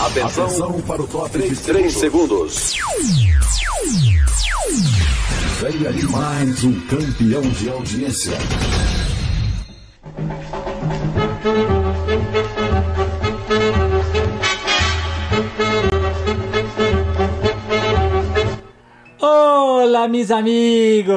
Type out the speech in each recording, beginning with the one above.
Atenção, Atenção para o top 3, 3 segundos. Vem aí mais um campeão de audiência. Hola mis amigos,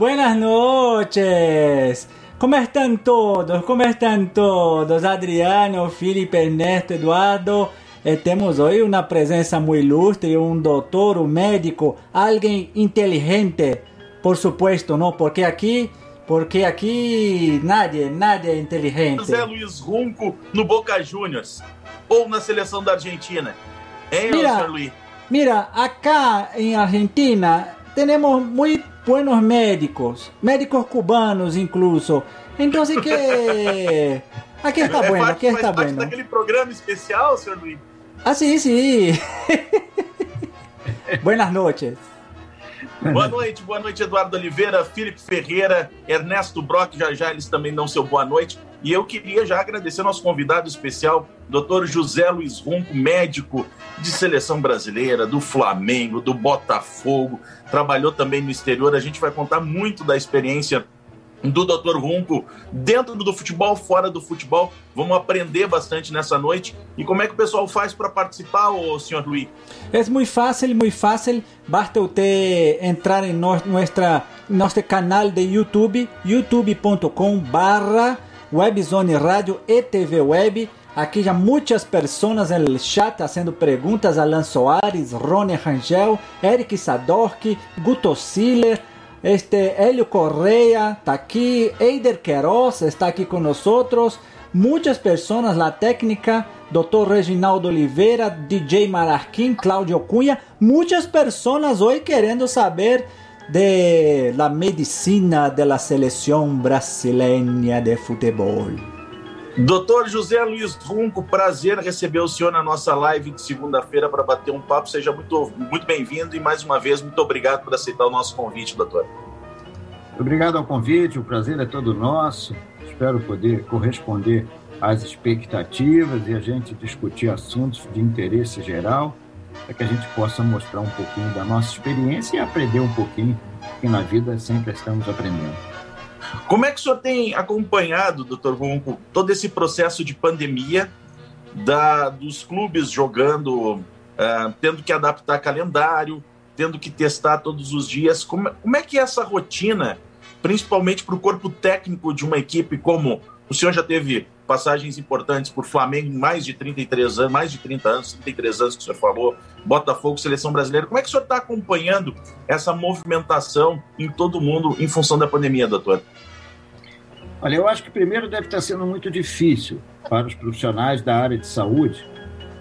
buenas noches. ¿Cómo están todos? ¿Cómo están todos? Adriano, Felipe, Ernesto, Eduardo. Eh, temos hoje uma presença muito ilustre, um doutor, um médico, alguém inteligente, por supuesto, não? Porque aqui, porque aqui nadie, nadie é inteligente. José Luiz Runco no Boca Juniors ou na seleção da Argentina, hein, mira, Luiz? Mira, acá em Argentina temos muito buenos médicos, médicos cubanos incluso. Então, que aqui está bueno, aqui está bueno. daquele programa especial, senhor Luiz? Ah, sí, sí. Buenas noches. Boa noite, boa noite, Eduardo Oliveira, Felipe Ferreira, Ernesto Brock, já já eles também dão seu boa noite. E eu queria já agradecer nosso convidado especial, Dr. José Luiz Runco, médico de seleção brasileira, do Flamengo, do Botafogo, trabalhou também no exterior. A gente vai contar muito da experiência do Dr. Runco dentro do futebol, fora do futebol. Vamos aprender bastante nessa noite. E como é que o pessoal faz para participar, o senhor Luiz? É muito fácil, muito fácil. Basta você entrar em nosso, nossa, nosso canal de YouTube, youtube.com barra Webzone Rádio e TV Web. Aqui já muitas pessoas no chat fazendo perguntas. Alan Soares, Rony Rangel, Eric Sadorki, Guto Siller, este Helio Correa está aquí, Eider Queiroz está aquí con nosotros, muchas personas, la técnica, Dr. Reginaldo Oliveira, DJ Mararquín, Claudio Cunha, muchas personas hoy queriendo saber de la medicina de la selección brasileña de fútbol. Doutor José Luiz Runco, prazer receber o senhor na nossa live de segunda-feira para bater um papo. Seja muito, muito bem-vindo e mais uma vez, muito obrigado por aceitar o nosso convite, doutor. Obrigado ao convite, o prazer é todo nosso. Espero poder corresponder às expectativas e a gente discutir assuntos de interesse geral, para que a gente possa mostrar um pouquinho da nossa experiência e aprender um pouquinho, que na vida sempre estamos aprendendo. Como é que o senhor tem acompanhado, doutor Ronco, todo esse processo de pandemia da, dos clubes jogando, uh, tendo que adaptar calendário, tendo que testar todos os dias? Como, como é que é essa rotina, principalmente para o corpo técnico de uma equipe como o senhor já teve passagens importantes por Flamengo em mais de 33 anos, mais de 30 anos, 33 anos que o senhor falou, Botafogo, seleção brasileira. Como é que o senhor está acompanhando essa movimentação em todo mundo em função da pandemia, doutor? Olha, eu acho que primeiro deve estar sendo muito difícil para os profissionais da área de saúde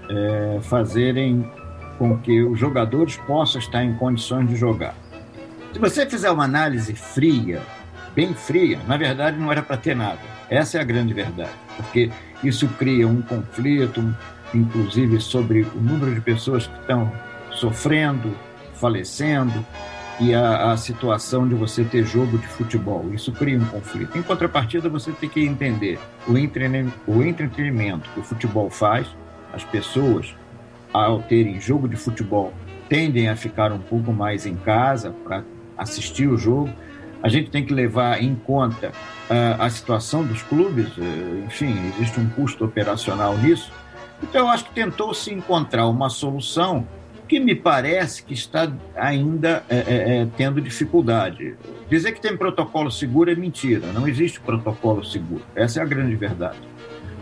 é, fazerem com que os jogadores possam estar em condições de jogar. Se você fizer uma análise fria, bem fria, na verdade não era para ter nada. Essa é a grande verdade, porque isso cria um conflito, inclusive sobre o número de pessoas que estão sofrendo, falecendo, e a, a, situação de você ter jogo de futebol. Isso cria um conflito. Em contrapartida, você tem que entender o, o entretenimento que o futebol faz, as pessoas, ao terem jogo de futebol, tendem a ficar um pouco mais em casa para assistir o jogo. A gente tem que levar em conta uh, a situação dos clubes, uh, enfim, existe um custo operacional nisso. Então, eu acho que tentou se encontrar uma solução que me parece que está ainda é, é, tendo dificuldade. Dizer que tem protocolo seguro é mentira, não existe protocolo seguro, essa é a grande verdade.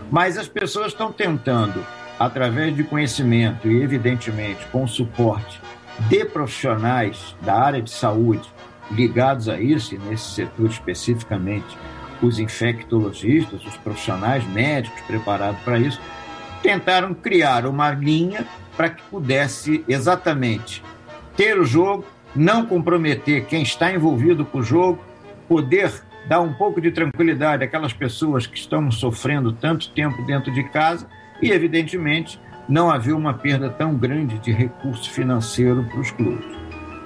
Mas as pessoas estão tentando, através de conhecimento e, evidentemente, com suporte de profissionais da área de saúde ligados a isso, e nesse setor especificamente, os infectologistas, os profissionais médicos preparados para isso, tentaram criar uma linha para que pudesse exatamente ter o jogo, não comprometer quem está envolvido com o jogo, poder dar um pouco de tranquilidade àquelas pessoas que estão sofrendo tanto tempo dentro de casa e, evidentemente, não haver uma perda tão grande de recurso financeiro para os clubes.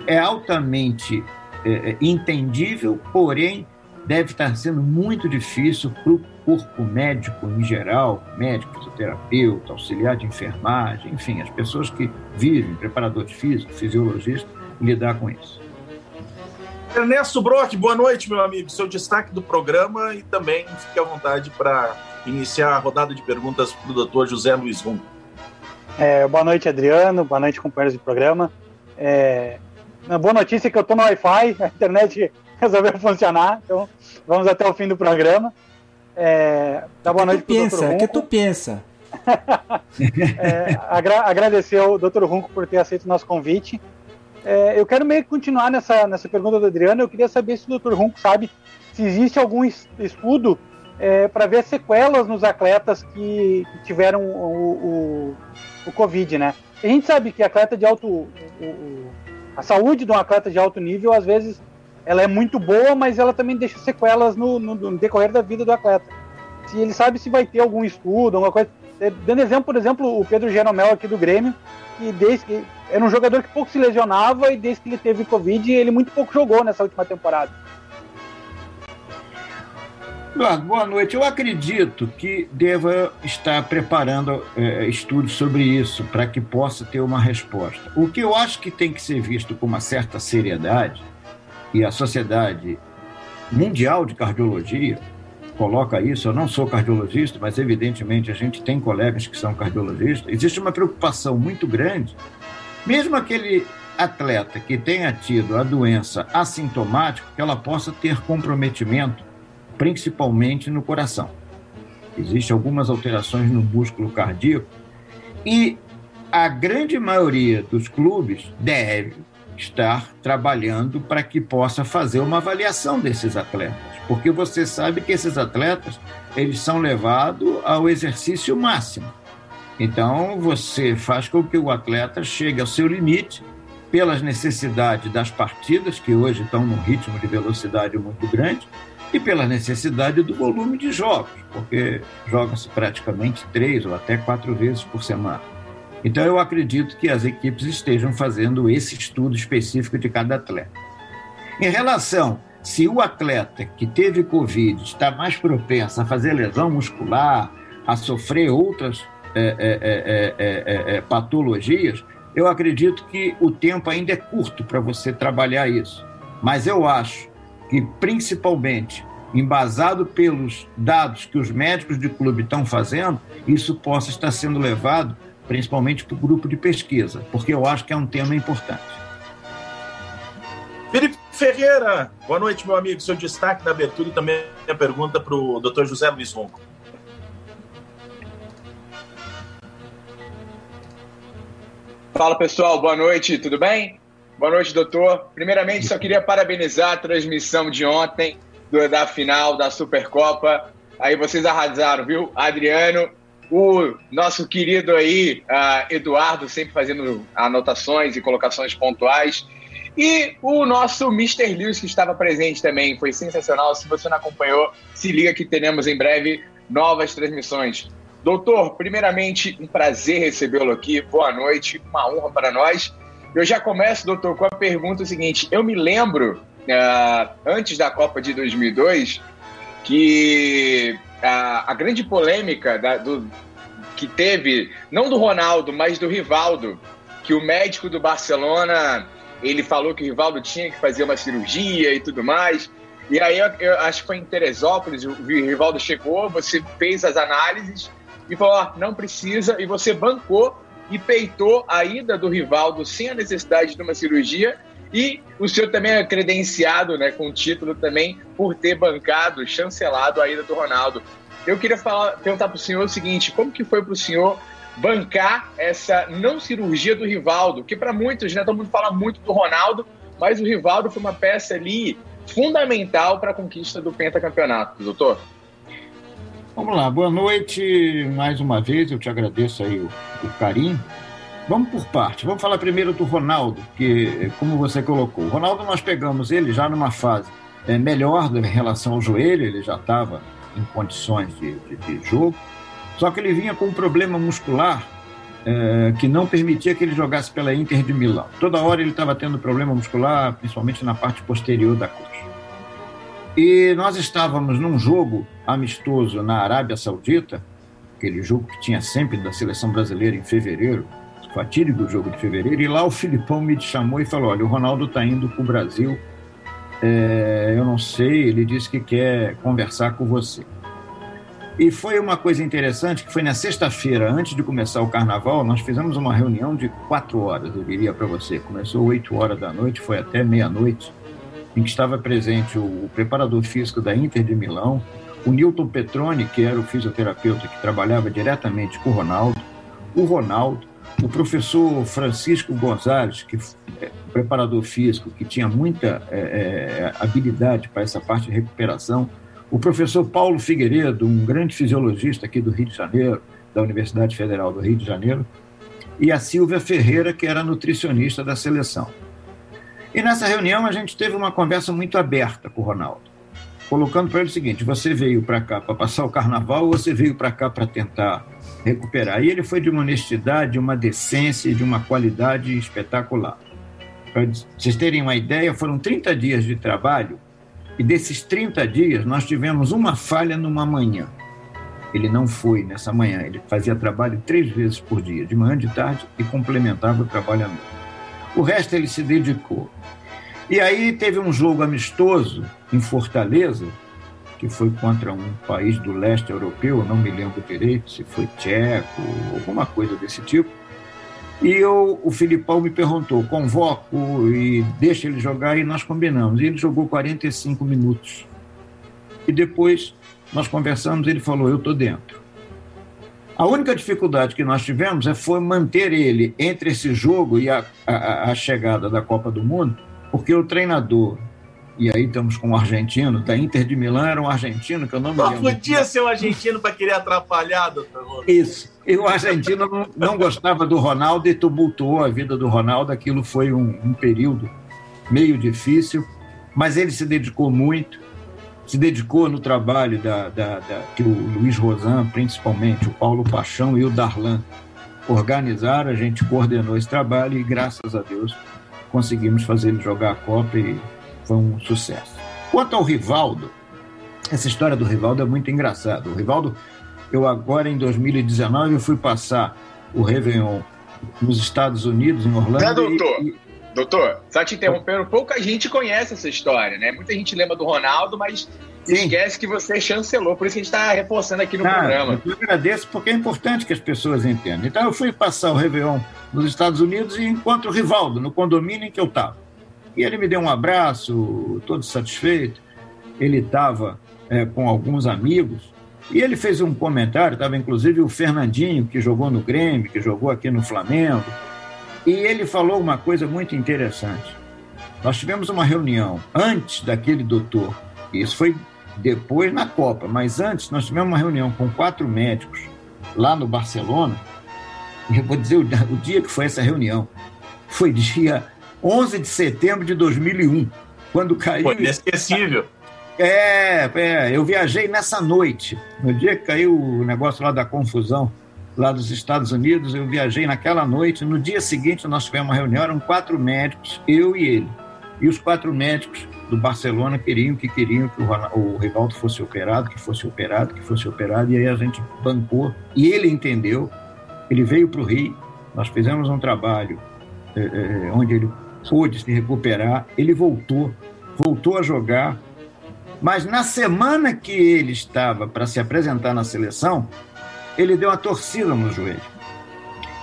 É altamente é, é entendível, porém deve estar sendo muito difícil para o corpo médico em geral, médico, fisioterapeuta, auxiliar de enfermagem, enfim, as pessoas que vivem, preparador físico, fisiologista, lidar com isso. Ernesto Brock, boa noite, meu amigo. Seu destaque do programa e também fique à vontade para iniciar a rodada de perguntas para o doutor José Luiz Rum. É, boa noite, Adriano. Boa noite, companheiros do programa. É, uma boa notícia é que eu estou no Wi-Fi, a internet resolveu funcionar, então vamos até o fim do programa. É, dá boa noite para o Dr. Runco. que tu pensa? é, agra agradecer ao Dr. Runco por ter aceito o nosso convite. É, eu quero meio que continuar nessa, nessa pergunta do Adriano. Eu queria saber se o Dr. Runco sabe se existe algum estudo é, para ver sequelas nos atletas que, que tiveram o, o, o, Covid, né? A gente sabe que atleta de alto. O, a saúde de um atleta de alto nível, às vezes, ela é muito boa, mas ela também deixa sequelas no, no, no decorrer da vida do atleta. Se ele sabe se vai ter algum estudo, alguma coisa. É, dando exemplo, por exemplo, o Pedro Jeromel aqui do Grêmio, que desde que era um jogador que pouco se lesionava e desde que ele teve Covid, ele muito pouco jogou nessa última temporada. Eduardo, boa noite. Eu acredito que deva estar preparando é, estudos sobre isso para que possa ter uma resposta. O que eu acho que tem que ser visto com uma certa seriedade, e a Sociedade Mundial de Cardiologia coloca isso, eu não sou cardiologista, mas evidentemente a gente tem colegas que são cardiologistas, existe uma preocupação muito grande, mesmo aquele atleta que tenha tido a doença assintomática, que ela possa ter comprometimento principalmente no coração. Existem algumas alterações no músculo cardíaco e a grande maioria dos clubes deve estar trabalhando para que possa fazer uma avaliação desses atletas, porque você sabe que esses atletas eles são levados ao exercício máximo. Então você faz com que o atleta chegue ao seu limite pelas necessidades das partidas que hoje estão num ritmo de velocidade muito grande e pela necessidade do volume de jogos, porque joga-se praticamente três ou até quatro vezes por semana. Então, eu acredito que as equipes estejam fazendo esse estudo específico de cada atleta. Em relação se o atleta que teve Covid está mais propenso a fazer lesão muscular, a sofrer outras é, é, é, patologias, eu acredito que o tempo ainda é curto para você trabalhar isso. Mas eu acho que, principalmente, embasado pelos dados que os médicos de clube estão fazendo, isso possa estar sendo levado principalmente para o grupo de pesquisa, porque eu acho que é um tema importante. Felipe Ferreira, boa noite, meu amigo. Seu destaque da abertura e também a pergunta para o Dr. José Luiz Ronco. Fala pessoal, boa noite, tudo bem? Boa noite, doutor. Primeiramente, só queria parabenizar a transmissão de ontem da final da Supercopa. Aí vocês arrasaram, viu? Adriano, o nosso querido aí, uh, Eduardo, sempre fazendo anotações e colocações pontuais. E o nosso Mr. Lewis, que estava presente também, foi sensacional. Se você não acompanhou, se liga que teremos em breve novas transmissões. Doutor, primeiramente, um prazer recebê-lo aqui. Boa noite, uma honra para nós. Eu já começo, doutor, com a pergunta seguinte. Eu me lembro, uh, antes da Copa de 2002, que uh, a grande polêmica da, do, que teve, não do Ronaldo, mas do Rivaldo, que o médico do Barcelona ele falou que o Rivaldo tinha que fazer uma cirurgia e tudo mais. E aí eu, eu acho que foi em Teresópolis, o Rivaldo chegou, você fez as análises e falou: oh, não precisa, e você bancou e peitou a ida do Rivaldo sem a necessidade de uma cirurgia. E o senhor também é credenciado, né, com título também, por ter bancado, chancelado a ida do Ronaldo. Eu queria falar, perguntar para o senhor o seguinte: como que foi para o senhor bancar essa não cirurgia do Rivaldo? Que para muitos, né, todo mundo fala muito do Ronaldo, mas o Rivaldo foi uma peça ali fundamental para a conquista do pentacampeonato, doutor. Vamos lá, boa noite mais uma vez, eu te agradeço aí o, o carinho. Vamos por parte, vamos falar primeiro do Ronaldo, que como você colocou, o Ronaldo nós pegamos ele já numa fase é, melhor em relação ao joelho, ele já estava em condições de, de, de, jogo, só que ele vinha com um problema muscular é, que não permitia que ele jogasse pela Inter de Milão. Toda hora ele estava tendo problema muscular, principalmente na parte posterior da coxa. E nós estávamos num jogo amistoso na Arábia Saudita, aquele jogo que tinha sempre da seleção brasileira em fevereiro, fatídico jogo de fevereiro, e lá o Filipão me chamou e falou: Olha, o Ronaldo está indo para o Brasil, é, eu não sei, ele disse que quer conversar com você. E foi uma coisa interessante que foi na sexta-feira, antes de começar o carnaval, nós fizemos uma reunião de quatro horas, eu diria para você. Começou oito horas da noite, foi até meia-noite, em que estava presente o preparador físico da Inter de Milão, o Newton Petroni, que era o fisioterapeuta que trabalhava diretamente com o Ronaldo, o Ronaldo, o professor Francisco Gonzalez, que é preparador físico, que tinha muita é, é, habilidade para essa parte de recuperação, o professor Paulo Figueiredo, um grande fisiologista aqui do Rio de Janeiro, da Universidade Federal do Rio de Janeiro, e a Silvia Ferreira, que era nutricionista da seleção. E nessa reunião a gente teve uma conversa muito aberta com o Ronaldo, colocando para ele o seguinte: você veio para cá para passar o carnaval ou você veio para cá para tentar recuperar? E ele foi de uma honestidade, de uma decência e de uma qualidade espetacular. Para vocês terem uma ideia, foram 30 dias de trabalho e desses 30 dias, nós tivemos uma falha numa manhã. Ele não foi nessa manhã, ele fazia trabalho três vezes por dia, de manhã, de tarde, e complementava o trabalho à noite. O resto ele se dedicou. E aí teve um jogo amistoso em Fortaleza, que foi contra um país do leste europeu, não me lembro direito se foi tcheco, alguma coisa desse tipo e eu, o Filipão me perguntou, convoco e deixa ele jogar, e nós combinamos. E ele jogou 45 minutos. E depois nós conversamos, ele falou, eu estou dentro. A única dificuldade que nós tivemos é foi manter ele entre esse jogo e a, a, a chegada da Copa do Mundo, porque o treinador e aí estamos com o argentino, da Inter de Milão era um argentino que eu não me lembro. Não podia ser um argentino para querer atrapalhar, doutor Ronaldo. Isso. E o argentino não, não, gostava do Ronaldo e tumultuou a vida do Ronaldo. Aquilo foi um, um período meio difícil, mas ele se dedicou muito, se dedicou no trabalho da, da, da, que o Luiz Rosan, principalmente, o Paulo Paixão e o Darlan organizaram. A gente coordenou esse trabalho e, graças a Deus, conseguimos fazer ele jogar a Copa e foi um sucesso. Quanto ao Rivaldo, essa história do Rivaldo é muito engraçada. O Rivaldo, eu agora em 2019 eu fui passar o Réveillon nos Estados Unidos, em Orlando. É, doutor? E, Doutor, só te interrompendo, pouca gente conhece essa história, né? Muita gente lembra do Ronaldo, mas Sim. esquece que você chancelou, por isso que a gente está reforçando aqui no ah, programa. Eu agradeço porque é importante que as pessoas entendam. Então eu fui passar o Réveillon nos Estados Unidos e encontro o Rivaldo no condomínio em que eu estava. E ele me deu um abraço, todo satisfeito. Ele estava é, com alguns amigos e ele fez um comentário. Estava inclusive o Fernandinho, que jogou no Grêmio, que jogou aqui no Flamengo. E ele falou uma coisa muito interessante. Nós tivemos uma reunião antes daquele doutor, isso foi depois na Copa, mas antes nós tivemos uma reunião com quatro médicos lá no Barcelona. E eu vou dizer o, o dia que foi essa reunião. Foi dia 11 de setembro de 2001, quando caiu. Foi inesquecível. É, é, eu viajei nessa noite, no dia que caiu o negócio lá da confusão, lá dos Estados Unidos, eu viajei naquela noite. No dia seguinte, nós tivemos uma reunião, eram quatro médicos, eu e ele. E os quatro médicos do Barcelona queriam que queriam que o, o Rivaldo fosse operado, que fosse operado, que fosse operado, e aí a gente bancou. E ele entendeu, ele veio para o Rio, nós fizemos um trabalho é, é, onde ele pôde se recuperar, ele voltou, voltou a jogar. Mas na semana que ele estava para se apresentar na seleção, ele deu uma torcida no joelho.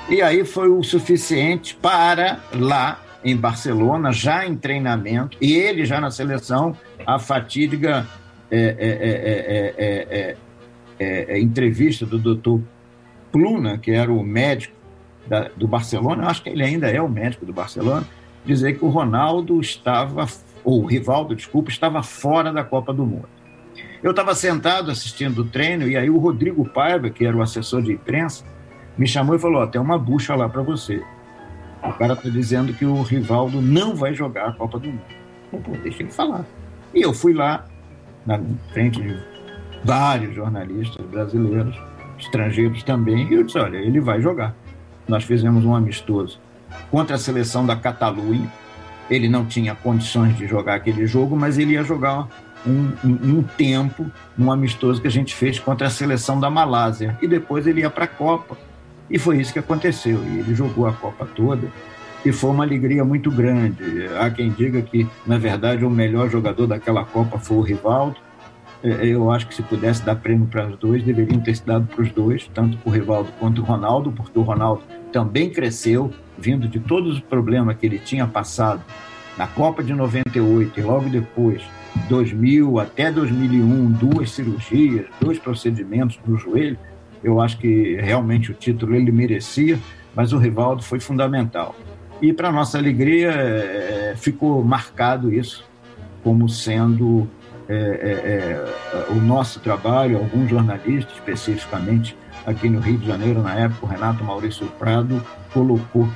E aí foi o suficiente para lá em Barcelona, já em treinamento, e ele já na seleção, a fatídica é, é, é, entrevista do doutor Pluna, que era o médico da, do Barcelona, acho que ele ainda é o médico do Barcelona, dizer que o Ronaldo estava, ou o Rivaldo, desculpa, estava fora da Copa do Mundo. Eu estava sentado assistindo o treino e aí o Rodrigo Paiva, que era o assessor de imprensa, me chamou e falou: oh, tem uma bucha lá para você. O cara está dizendo que o Rivaldo não vai jogar a Copa do Mundo. Eu, Pô, deixa ele falar. E eu fui lá, na frente de vários jornalistas brasileiros, estrangeiros também, e eu disse: olha, ele vai jogar. Nós fizemos um amistoso contra a seleção da Catalunha. Ele não tinha condições de jogar aquele jogo, mas ele ia jogar um, um, um tempo, um amistoso que a gente fez contra a seleção da Malásia. E depois ele ia para a Copa. E foi isso que aconteceu. E ele jogou a Copa toda e foi uma alegria muito grande. Há quem diga que, na verdade, o melhor jogador daquela Copa foi o Rivaldo. É, eu acho que se pudesse dar prêmio para os dois, deveriam ter se dado para os dois, tanto para o Rivaldo quanto o Ronaldo, porque o Ronaldo também cresceu, vindo de todos os problemas que ele tinha passado na Copa de 98 e logo depois, 2000 até 2001, duas cirurgias, dois procedimentos no joelho. Eu acho que realmente o título ele merecia, mas o Rivaldo foi fundamental. E, para nossa alegria, é, ficou marcado isso como sendo é, é, é, o nosso trabalho, alguns jornalistas, especificamente aqui no Rio de Janeiro, na época, o Renato Maurício Prado colocou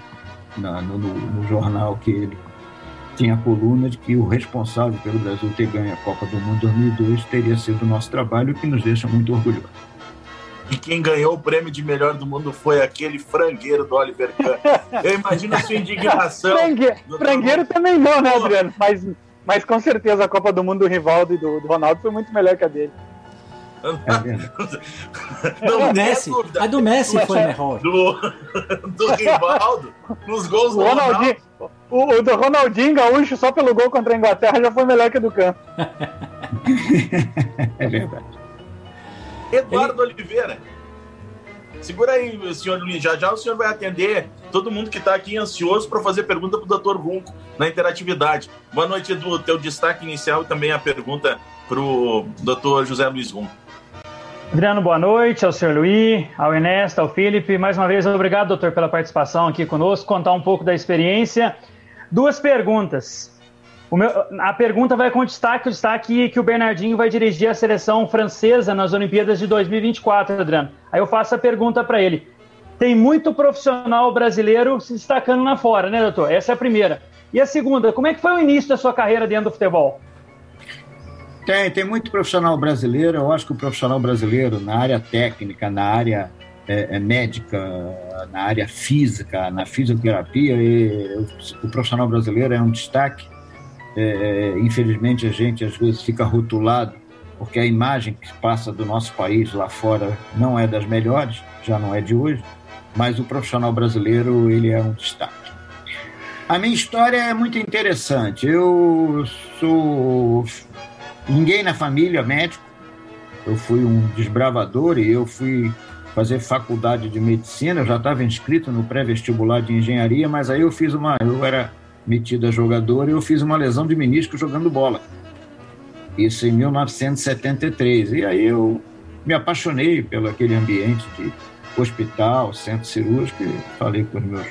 na, no, no, jornal que ele tinha a coluna de que o responsável pelo Brasil ter ganho a Copa do Mundo 2002 teria sido o nosso trabalho, o que nos deixa muito orgulhosos. E quem ganhou o prêmio de melhor do mundo foi aquele frangueiro do Oliver Kahn. Eu imagino a sua indignação. Frangue... Frangueiro também não, né, Adriano? Mas, mas com certeza a Copa do Mundo do Rivaldo e do, do Ronaldo foi muito melhor que a dele. É não, Messi, dúvida. a do Messi foi melhor. Do, do Rivaldo, nos gols do Ronaldinho. O, o, do Ronaldinho Gaúcho, só pelo gol contra a Inglaterra, já foi melhor que o do Campo. é verdade. Eduardo Ele... Oliveira. Segura aí, senhor Luiz. Já já o senhor vai atender todo mundo que está aqui ansioso para fazer pergunta para o Dr. Runco na interatividade. Boa noite, Edu. Teu destaque inicial e também a pergunta para o Dr. José Luiz Runco. Adriano, boa noite, ao senhor Luiz, ao Ernesto, ao Felipe. Mais uma vez, obrigado, doutor, pela participação aqui conosco, contar um pouco da experiência. Duas perguntas. Meu, a pergunta vai com destaque, o destaque que o Bernardinho vai dirigir a seleção francesa nas Olimpíadas de 2024, Adriano. Aí eu faço a pergunta para ele. Tem muito profissional brasileiro se destacando lá fora, né, doutor? Essa é a primeira. E a segunda, como é que foi o início da sua carreira dentro do futebol? Tem, tem muito profissional brasileiro. Eu acho que o profissional brasileiro, na área técnica, na área é, é médica, na área física, na fisioterapia, e, o, profissional brasileiro é um destaque é, é, infelizmente a gente às vezes fica rotulado porque a imagem que passa do nosso país lá fora não é das melhores, já não é de hoje, mas o profissional brasileiro ele é um destaque. A minha história é muito interessante. Eu sou ninguém na família médico. Eu fui um desbravador e eu fui fazer faculdade de medicina. Eu já estava inscrito no pré-vestibular de engenharia, mas aí eu fiz uma, eu era metida jogador, eu fiz uma lesão de menisco jogando bola. Isso em 1973. E aí eu me apaixonei pelo aquele ambiente de hospital, centro cirúrgico, e falei com os meus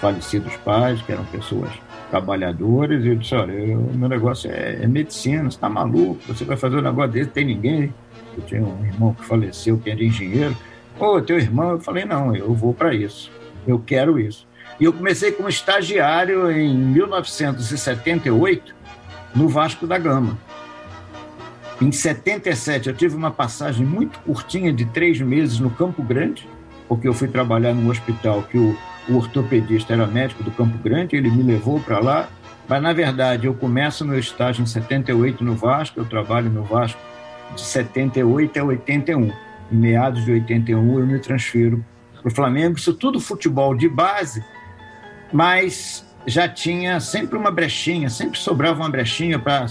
falecidos pais, que eram pessoas trabalhadoras, e eu disse, olha, o meu negócio é, é medicina, você está maluco, você vai fazer um negócio desse, tem ninguém. Eu tinha um irmão que faleceu, que era engenheiro. Ô, oh, teu irmão, eu falei, não, eu vou para isso, eu quero isso. E eu comecei como estagiário em 1978 no Vasco da Gama. Em 77 eu tive uma passagem muito curtinha de três meses no Campo Grande, porque eu fui trabalhar num hospital que o, o ortopedista era médico do Campo Grande, ele me levou para lá. Mas na verdade eu começo meu estágio em 78 no Vasco, eu trabalho no Vasco de 78 a 81. Em meados de 81 eu me transfiro para o Flamengo. Isso tudo futebol de base mas já tinha sempre uma brechinha, sempre sobrava uma brechinha para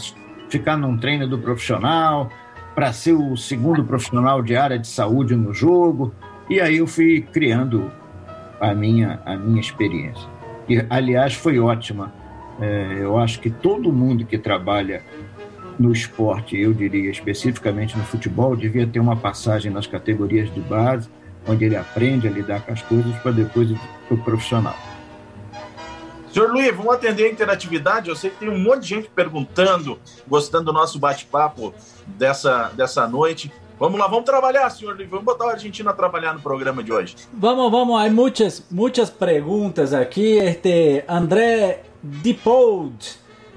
ficar num treino do profissional, para ser o segundo profissional de área de saúde no jogo. E aí eu fui criando a minha, a minha experiência. E, aliás, foi ótima. É, eu acho que todo mundo que trabalha no esporte, eu diria especificamente no futebol, devia ter uma passagem nas categorias de base, onde ele aprende a lidar com as coisas para depois ir para o profissional. Senhor Luiz, vamos atender a interatividade. Eu sei que tem um monte de gente perguntando, gostando do nosso bate-papo dessa, dessa noite. Vamos lá, vamos trabalhar, senhor Luiz. Vamos botar a Argentina a trabalhar no programa de hoje. Vamos, vamos. Há muitas, muitas perguntas aqui. Este André Dipold.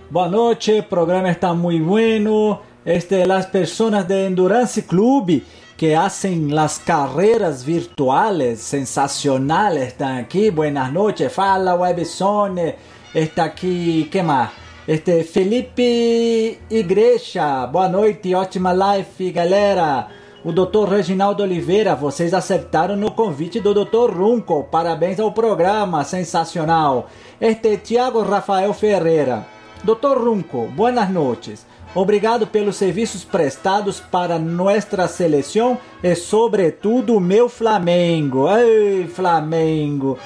Boa noite, o programa está muito bueno. Este, las personas de Endurance Club que hacen las carreras virtuales sensacionales están aquí. Buenas noches, Fala, Webzone, está aquí, ¿qué más? Este Felipe Igreja, boa noite, ótima live, galera. O Dr. Reginaldo Oliveira, vocês acertaram no convite do Dr. Runco. Parabéns ao programa, sensacional. Este Tiago Rafael Ferreira. Dr. Runco, buenas noches. Obrigado pelos serviços prestados para nossa seleção e, sobretudo, meu Flamengo. Ai, Flamengo.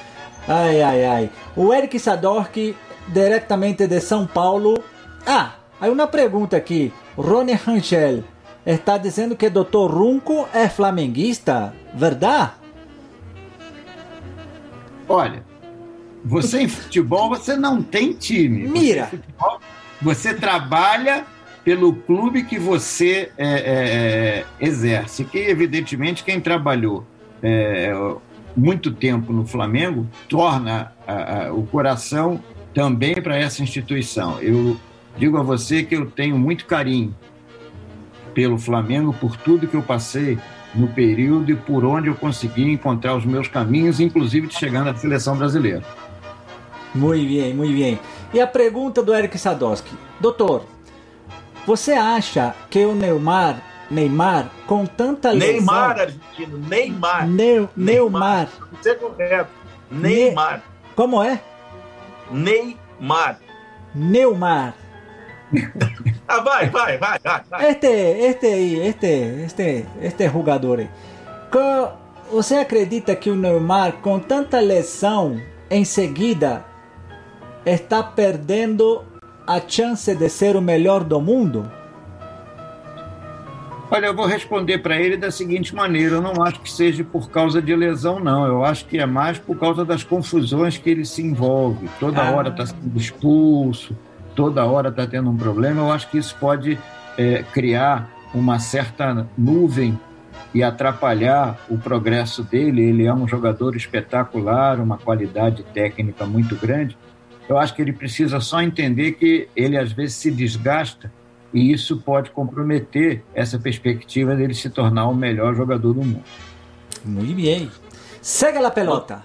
Ai, ai, ai. O Eric Sadorski, diretamente de São Paulo. Ah, aí uma pergunta aqui. Rony Rangel está dizendo que Dr. Runco é flamenguista, verdade? Olha, você em futebol você não tem time. Mira. Você, futebol, você trabalha pelo clube que você é, é, é, exerce. Que evidentemente quem trabalhou é, muito tempo no Flamengo torna a, a, o coração também para essa instituição. Eu digo a você que eu tenho muito carinho pelo Flamengo por tudo que eu passei no período e por onde eu consegui encontrar os meus caminhos, inclusive de chegar na seleção brasileira. Muito bem, muito bem. E a pergunta do Eric Sadowski. Doutor, você acha que o Neymar, Neymar com tanta lesão... Neymar, argentino, Neymar. Neu, Neymar. Isso é correto. Neymar. Ne... Como é? Neymar. Neymar. ah, vai, vai, vai, vai. Este, este aí, este, este, este jogador aí. Você acredita que o Neymar, com tanta lesão, em seguida está perdendo a chance de ser o melhor do mundo? Olha, eu vou responder para ele da seguinte maneira: eu não acho que seja por causa de lesão, não. Eu acho que é mais por causa das confusões que ele se envolve. Toda ah. hora está sendo expulso, toda hora está tendo um problema. Eu acho que isso pode é, criar uma certa nuvem e atrapalhar o progresso dele. Ele é um jogador espetacular, uma qualidade técnica muito grande. Eu acho que ele precisa só entender que ele às vezes se desgasta e isso pode comprometer essa perspectiva dele se tornar o melhor jogador do mundo. Muito bem. Segue a pelota.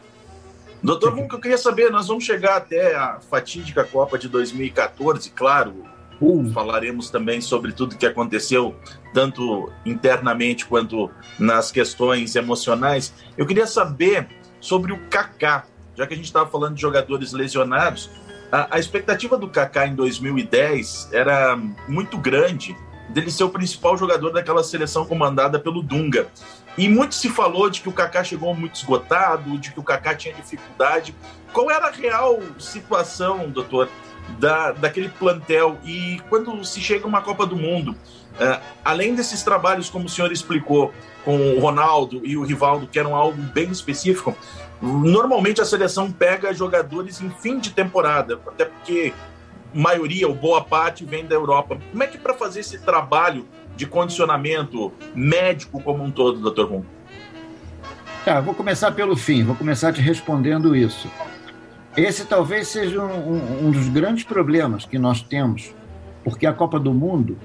Doutor Bunco, eu queria saber, nós vamos chegar até a fatídica Copa de 2014, claro, uh. falaremos também sobre tudo que aconteceu, tanto internamente quanto nas questões emocionais. Eu queria saber sobre o Kaká já que a gente estava falando de jogadores lesionados, a, a expectativa do Kaká em 2010 era muito grande dele ser o principal jogador daquela seleção comandada pelo Dunga. E muito se falou de que o Kaká chegou muito esgotado, de que o Kaká tinha dificuldade. Qual era a real situação, doutor, da, daquele plantel? E quando se chega uma Copa do Mundo, uh, além desses trabalhos, como o senhor explicou, com o Ronaldo e o Rivaldo, que eram algo bem específico, Normalmente a seleção pega jogadores em fim de temporada, até porque maioria ou boa parte vem da Europa. Como é que para fazer esse trabalho de condicionamento médico como um todo, doutor Rum? Tá, vou começar pelo fim, vou começar te respondendo isso. Esse talvez seja um, um dos grandes problemas que nós temos, porque a Copa do Mundo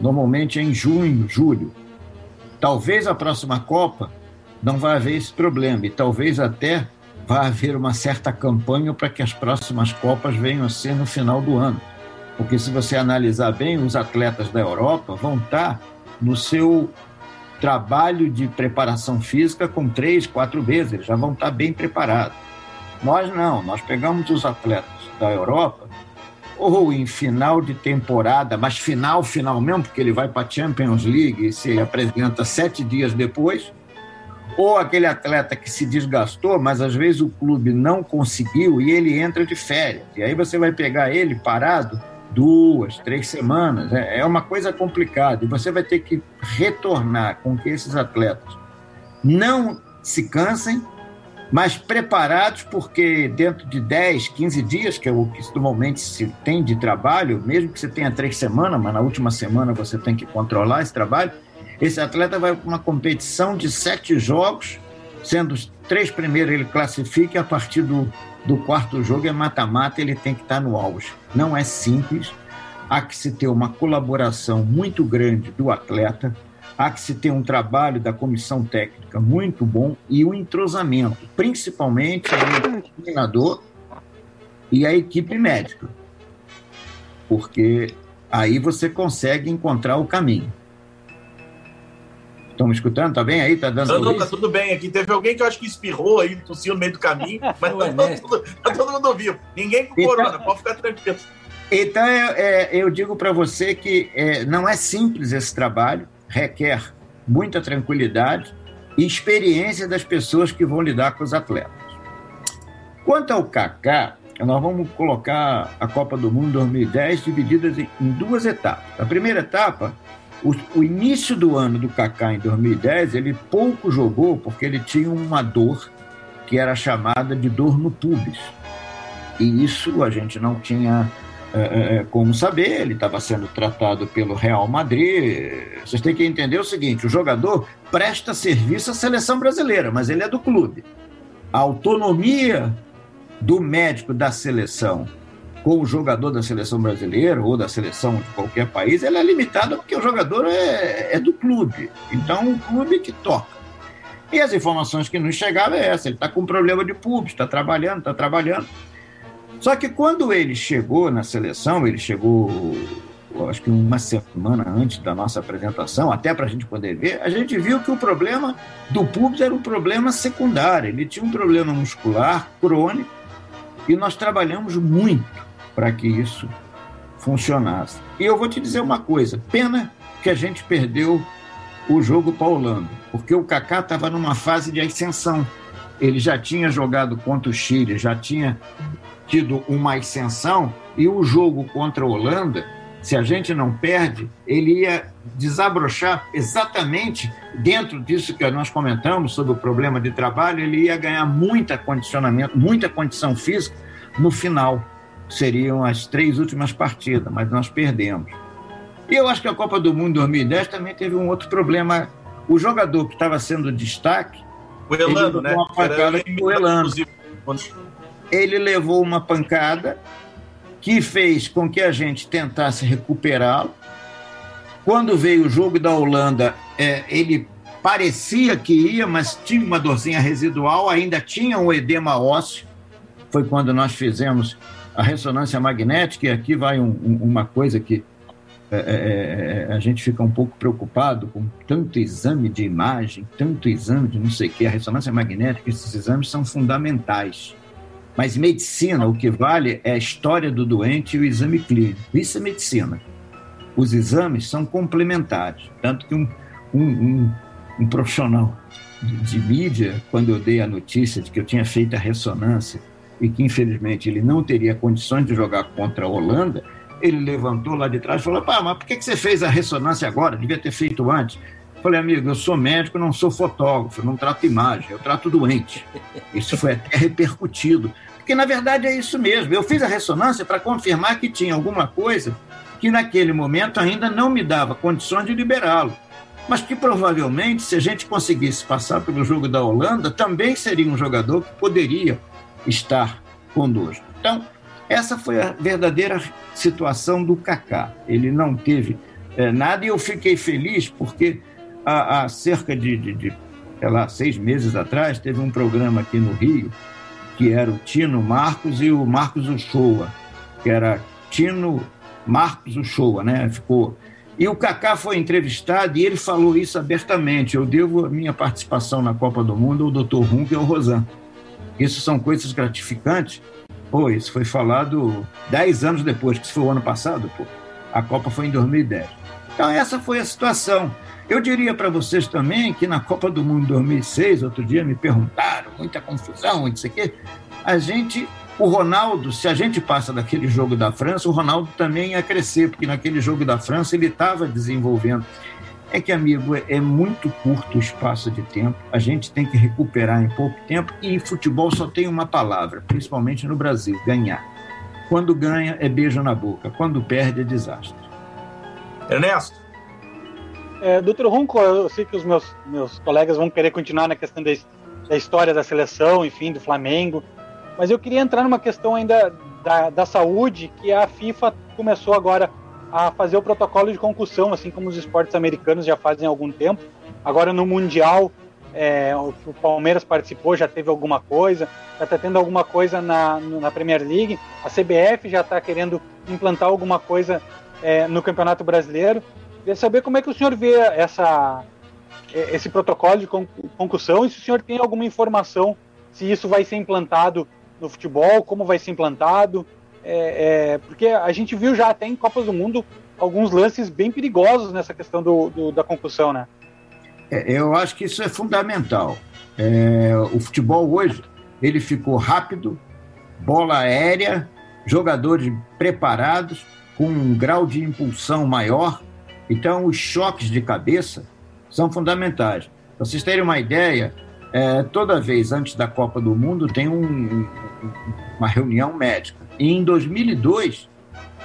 normalmente é em junho, julho. Talvez a próxima Copa não vai haver esse problema. E talvez até vá haver uma certa campanha para que as próximas Copas venham a ser no final do ano. Porque se você analisar bem, os atletas da Europa vão estar no seu trabalho de preparação física com três, quatro meses, eles já vão estar bem preparados. Nós não, nós pegamos os atletas da Europa ou em final de temporada, mas final, final mesmo, porque ele vai para a Champions League e se apresenta sete dias depois, ou aquele atleta que se desgastou, mas às vezes o clube não conseguiu e ele entra de férias. E aí você vai pegar ele parado duas, três semanas. É, é uma coisa complicada. E você vai ter que retornar com que esses atletas não se cansem, mas preparados, porque dentro de 10, 15 dias, que é o que normalmente se tem de trabalho, mesmo que você tenha três semanas, mas na última semana você tem que controlar esse trabalho, esse atleta vai para uma competição de sete jogos, sendo os três primeiros ele classifica, e a partir do, do quarto jogo é mata-mata, ele tem que estar no auge. Não é simples, há que se ter uma colaboração muito grande do atleta, há que se ter um trabalho da comissão técnica muito bom e o um entrosamento, principalmente o treinador e a equipe médica. porque aí você consegue encontrar o caminho. Estão me escutando? Tá bem aí? Tá dando Não, não, tá tudo bem aqui. Teve alguém que eu acho que espirrou aí, tossiu no meio do caminho, mas tá todo, mundo, tá todo mundo vivo. Ninguém com Então- corona, pode ficar tranquilo. Então, eu, é, eu digo para você que é, não é simples esse trabalho, requer muita tranquilidade e experiência das pessoas que vão lidar com os atletas. Quanto ao Kaká, nós vamos colocar a Copa do Mundo 2010 dividida em em duas etapas. A primeira etapa, o, o início do ano do Kaká em 2010, ele pouco jogou porque ele tinha uma dor que era chamada de dor no pubis. E isso a gente não tinha é, é, como saber, ele estava sendo tratado pelo Real Madrid. Vocês têm que entender o seguinte: o jogador presta serviço à seleção brasileira, mas ele é do clube. A autonomia do médico da seleção com o jogador da seleção brasileira ou da seleção de qualquer país, ela é limitada porque o jogador é, é do clube. Então, o clube que toca. E as informações que nos chegavam é essa: ele está com problema de público, está trabalhando, está trabalhando. Só que quando ele chegou na seleção, ele chegou, acho que uma semana antes da nossa apresentação, até para a gente poder ver, a gente viu que o problema do público era um problema secundário. Ele tinha um problema muscular crônico e nós trabalhamos muito para que isso funcionasse. E eu vou te dizer uma coisa: pena que a gente perdeu o jogo para a Holanda, porque o Kaká estava numa fase de ascensão. Ele já tinha jogado contra o Chile, já tinha tido uma ascensão e o jogo contra a Holanda, se a gente não perde, ele ia desabrochar exatamente dentro disso que nós comentamos sobre o problema de trabalho, ele ia ganhar muita condicionamento, muita condição física no final. Seriam as três últimas partidas, mas nós perdemos. E eu acho que a Copa do Mundo 2010 também teve um outro problema. O jogador que estava sendo destaque, O Elano, Ele né? levou uma pancada o Elano. ele levou uma pancada que fez com que a gente tentasse recuperá-lo. Quando veio o jogo da Holanda, é, ele parecia que ia, mas tinha uma dorzinha residual, ainda tinha um edema ósseo. Foi quando nós fizemos a ressonância magnética, e aqui vai um- um- uma coisa que é, é, é, a gente fica um pouco preocupado com tanto exame de imagem, tanto exame de não sei o que. A ressonância magnética, esses exames são fundamentais. Mas medicina, o que vale é a história do doente e o exame clínico. Isso é medicina. Os exames são complementares. Tanto que um, um, um, profissional de, de mídia, quando eu dei a notícia de que eu tinha feito a ressonância e que, infelizmente, ele não teria condições de jogar contra a Holanda, ele levantou lá de trás e falou: Pá, mas por que que você fez a ressonância agora? Devia ter feito antes. Falei, amigo, eu sou médico, não sou fotógrafo, não trato imagem, eu trato doente. Isso foi até repercutido. Porque, na verdade, é isso mesmo. Eu fiz a ressonância para confirmar que tinha alguma coisa que, naquele momento, ainda não me dava condições de liberá-lo. Mas que, provavelmente, se a gente conseguisse passar pelo jogo da Holanda, também seria um jogador que poderia estar conosco. Então, essa foi a verdadeira situação do Kaká. Ele não teve é, nada e eu fiquei feliz porque há, há cerca de, de, de sei lá, seis meses atrás teve um programa aqui no Rio que era o Tino Marcos e o Marcos Uchoa, que era Tino Marcos Uchoa, né? Ficou. E o Kaká foi entrevistado e ele falou isso abertamente. Eu devo a minha participação na Copa do Mundo ao Dr. Hunk e ao Rosan. Isso são coisas gratificantes. Pô, isso foi falado dez anos depois, que isso foi o ano passado, pô. A Copa foi em 2010. Então, essa foi a situação. Eu diria para vocês também que na Copa do Mundo 2006, outro dia me perguntaram, muita confusão, isso aqui. A gente, o Ronaldo, se a gente passa daquele jogo da França, o Ronaldo também ia crescer, porque naquele jogo da França ele estava desenvolvendo. É que, amigo, é muito curto o espaço de tempo, a gente tem que recuperar em pouco tempo. E futebol só tem uma palavra, principalmente no Brasil: ganhar. Quando ganha é beijo na boca, quando perde é desastre. Ernesto, É, Doutor Runco, eu sei que os meus, meus colegas vão querer continuar na questão da, da história da seleção, enfim, do Flamengo, mas eu queria entrar numa questão ainda da, da saúde, que a FIFA começou agora a fazer o protocolo de concussão, assim como os esportes americanos já fazem há algum tempo. Agora no Mundial É, o, Palmeiras participou, já teve alguma coisa, já está tendo alguma coisa na, na Premier League, a CBF já está querendo implantar alguma coisa é, no Campeonato Brasileiro. Queria saber como é que o senhor vê essa, esse protocolo de concussão e se o senhor tem alguma informação se isso vai ser implantado no futebol, como vai ser implantado, é, é, porque a gente viu já até em Copas do Mundo alguns lances bem perigosos nessa questão do, do da concussão, né? É, eu acho que isso é fundamental. É, o futebol hoje ele ficou rápido, bola aérea, jogadores preparados com um grau de impulsão maior. Então, os choques de cabeça são fundamentais. Para vocês terem uma ideia, é, toda vez antes da Copa do Mundo tem um, uma reunião médica. E em 2002,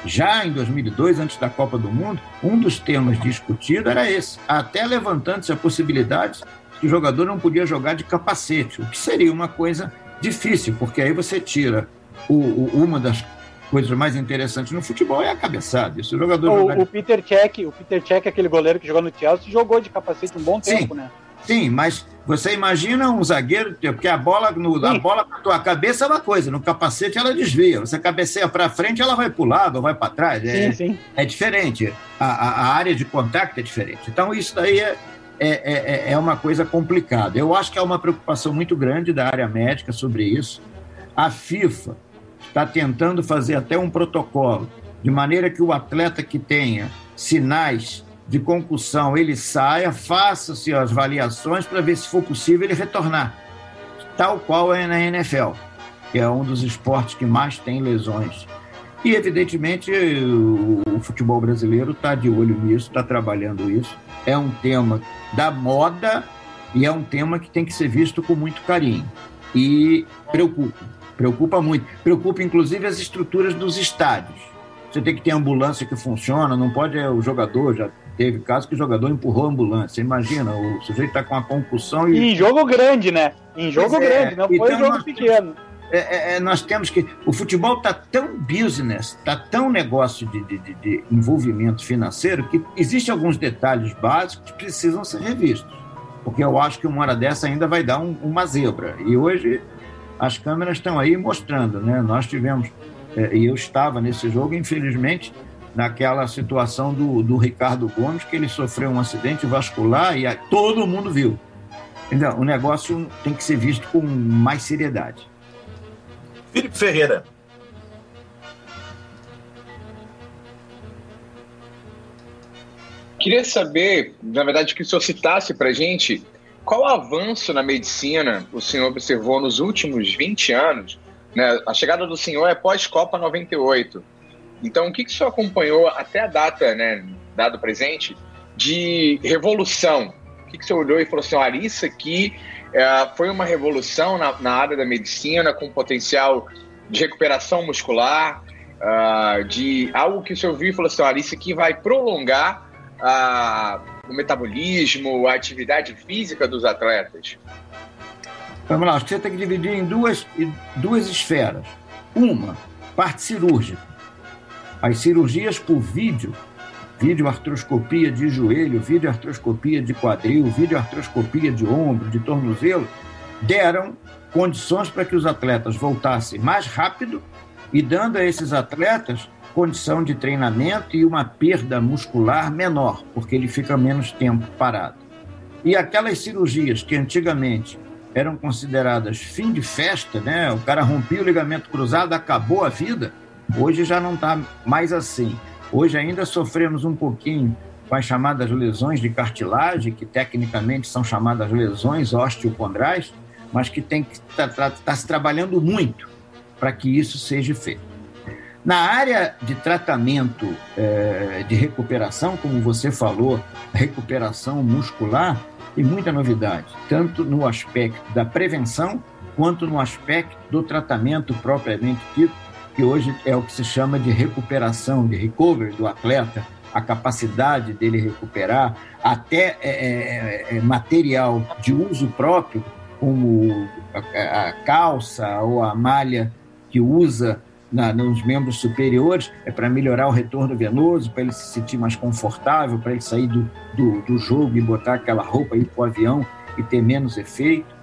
já em 2002, antes da Copa do Mundo, um dos temas discutidos era esse, até levantando-se a possibilidade que o jogador não podia jogar de capacete, o que seria uma coisa difícil, porque aí você tira o, o, uma das coisas mais interessantes no futebol é a cabeçada. Se o jogador o, o Peter Cech, o Peter Cech, aquele goleiro que jogou no Chelsea, jogou de capacete um bom tempo, Sim. né? Sim, mas você imagina um zagueiro, porque a bola, no, a bola na tua cabeça é uma coisa, no capacete ela desvia. Você cabeceia para frente, ela vai para o lado ou vai para trás. É, sim, sim. é diferente. A, a, área de contato é diferente. Então, isso daí é, é, é, é uma coisa complicada. Eu acho que há uma preocupação muito grande da área médica sobre isso. A FIFA está tentando fazer até um protocolo, de maneira que o atleta que tenha sinais de concussão ele saia, faça-se as avaliações para ver se for possível ele retornar, tal qual é na NFL, que é um dos esportes que mais tem lesões. E, evidentemente, o, futebol brasileiro está de olho nisso, está trabalhando isso. É um tema da moda e é um tema que tem que ser visto com muito carinho. E preocupa, preocupa muito. Preocupa, inclusive, as estruturas dos estádios. Você tem que ter ambulância que funciona, não pode é, o jogador já Teve caso que o jogador empurrou a ambulância. Imagina, o sujeito está com uma concussão e. Em jogo grande, né? Em jogo é, grande, não foi então jogo pequeno. É, é, é, nós temos que. O futebol está tão business, está tão negócio de, de, de, envolvimento financeiro, que existem alguns detalhes básicos que precisam ser revistos. Porque eu acho que uma hora dessa ainda vai dar um, uma zebra. E hoje as câmeras estão aí mostrando, né? Nós tivemos. É, e eu estava nesse jogo, infelizmente, naquela situação do, do Ricardo Gomes, que ele sofreu um acidente vascular e todo mundo viu. Então, o negócio tem que ser visto com mais seriedade. Felipe Ferreira. Queria saber, na verdade, que o senhor citasse para gente qual avanço na medicina o senhor observou nos últimos 20 anos. Né? A chegada do senhor é pós-Copa 98 então, o que, que senhor acompanhou até a data, né, dado presente, de revolução? O que, que senhor olhou e falou assim, olha, isso aqui é, foi uma revolução na, na, área da medicina com potencial de recuperação muscular, uh, de algo que o senhor viu e falou assim, olha, isso aqui vai prolongar uh, o metabolismo, a atividade física dos atletas? Vamos lá, você tem que dividir em duas, duas esferas. Uma, parte cirúrgica as cirurgias por vídeo, videoartroscopia de joelho, videoartroscopia de quadril, videoartroscopia de ombro, de tornozelo, deram condições para que os atletas voltassem mais rápido e dando a esses atletas condição de treinamento e uma perda muscular menor, porque ele fica menos tempo parado. E aquelas cirurgias que antigamente eram consideradas fim de festa, né? O cara rompia o ligamento cruzado, acabou a vida Hoje já não está mais assim. Hoje ainda sofremos um pouquinho com as chamadas lesões de cartilagem, que tecnicamente são chamadas lesões osteocondrais, mas que tem que estar tá, tá, tá se trabalhando muito para que isso seja feito. Na área de tratamento é, de recuperação, como você falou, recuperação muscular, tem muita novidade, tanto no aspecto da prevenção quanto no aspecto do tratamento propriamente dito, que hoje é o que se chama de recuperação, de recovery do atleta, a capacidade dele recuperar, até é, é, é material de uso próprio, como a, a, calça ou a malha que usa na, nos membros superiores, é para melhorar o retorno venoso, para ele se sentir mais confortável, para ele sair do, do, do jogo e botar aquela roupa aí para o avião e ter menos efeito.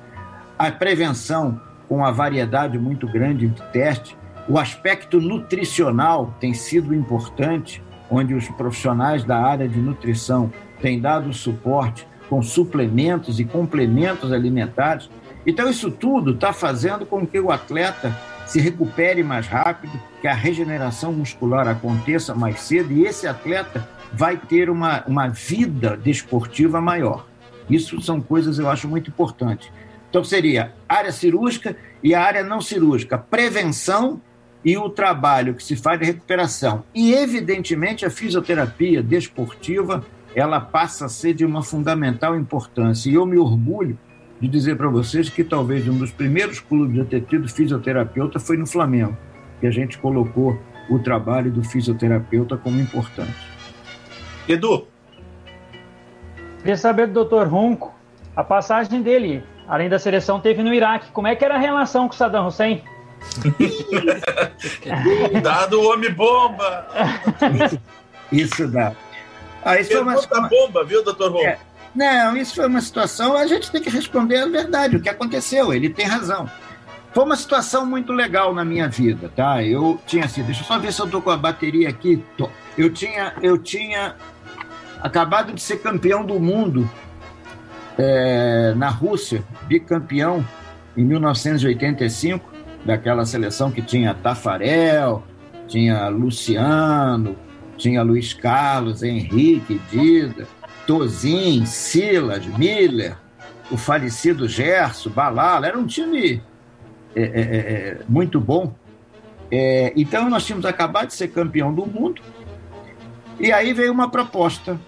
A prevenção com a variedade muito grande de testes. O aspecto nutricional tem sido importante, onde os profissionais da área de nutrição têm dado suporte com suplementos e complementos alimentares. Então, isso tudo está fazendo com que o atleta se recupere mais rápido, que a regeneração muscular aconteça mais cedo e esse atleta vai ter uma, uma vida desportiva maior. Isso são coisas eu acho muito importantes. Então seria área cirúrgica e a área não cirúrgica, prevenção e o trabalho que se faz de recuperação. E evidentemente a fisioterapia desportiva, ela passa a ser de uma fundamental importância. E eu me orgulho de dizer para vocês que talvez um dos primeiros clubes a ter tido fisioterapeuta foi no Flamengo, que a gente colocou o trabalho do fisioterapeuta como importante. Edu. Queria saber do Dr. Ronco, a passagem dele, além da seleção, teve no Iraque. Como é que era a relação com Saddam Hussein? Dado o homem bomba! Isso dá. Ah, isso foi uma... bomba, viu, doutor? É, não, isso foi uma situação, a gente tem que responder a verdade, o que aconteceu, ele tem razão. Foi uma situação muito legal na minha vida, tá? Eu tinha sido, deixa eu só ver se eu tô com a bateria aqui. Tô. Eu tinha, eu tinha acabado de ser campeão do mundo é, na Rússia, bicampeão em 1985, daquela seleção que tinha Tafarel, tinha Luciano, tinha Luiz Carlos, Henrique, Dida. Tozin, Silas, Miller, o falecido Gerson, Balala, era um time é, é, é, é muito bom. É, então nós tínhamos acabado de ser campeão do mundo e aí veio uma proposta.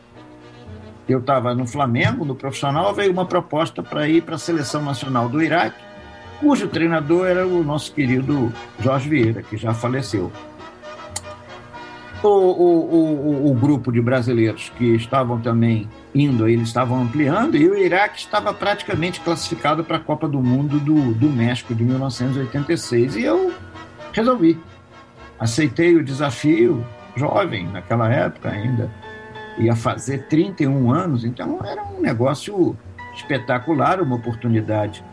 Eu estava no Flamengo, no profissional, veio uma proposta para ir para a seleção nacional do Iraque, cujo treinador era o nosso querido Jorge Vieira, que já faleceu o, o, o, o, grupo de brasileiros que estavam também indo, eles estavam ampliando, e o Iraque estava praticamente classificado para a Copa do Mundo do, do México de 1986. E eu resolvi. Aceitei o desafio, jovem naquela época ainda, ia fazer 31 anos, então era um negócio espetacular, uma oportunidade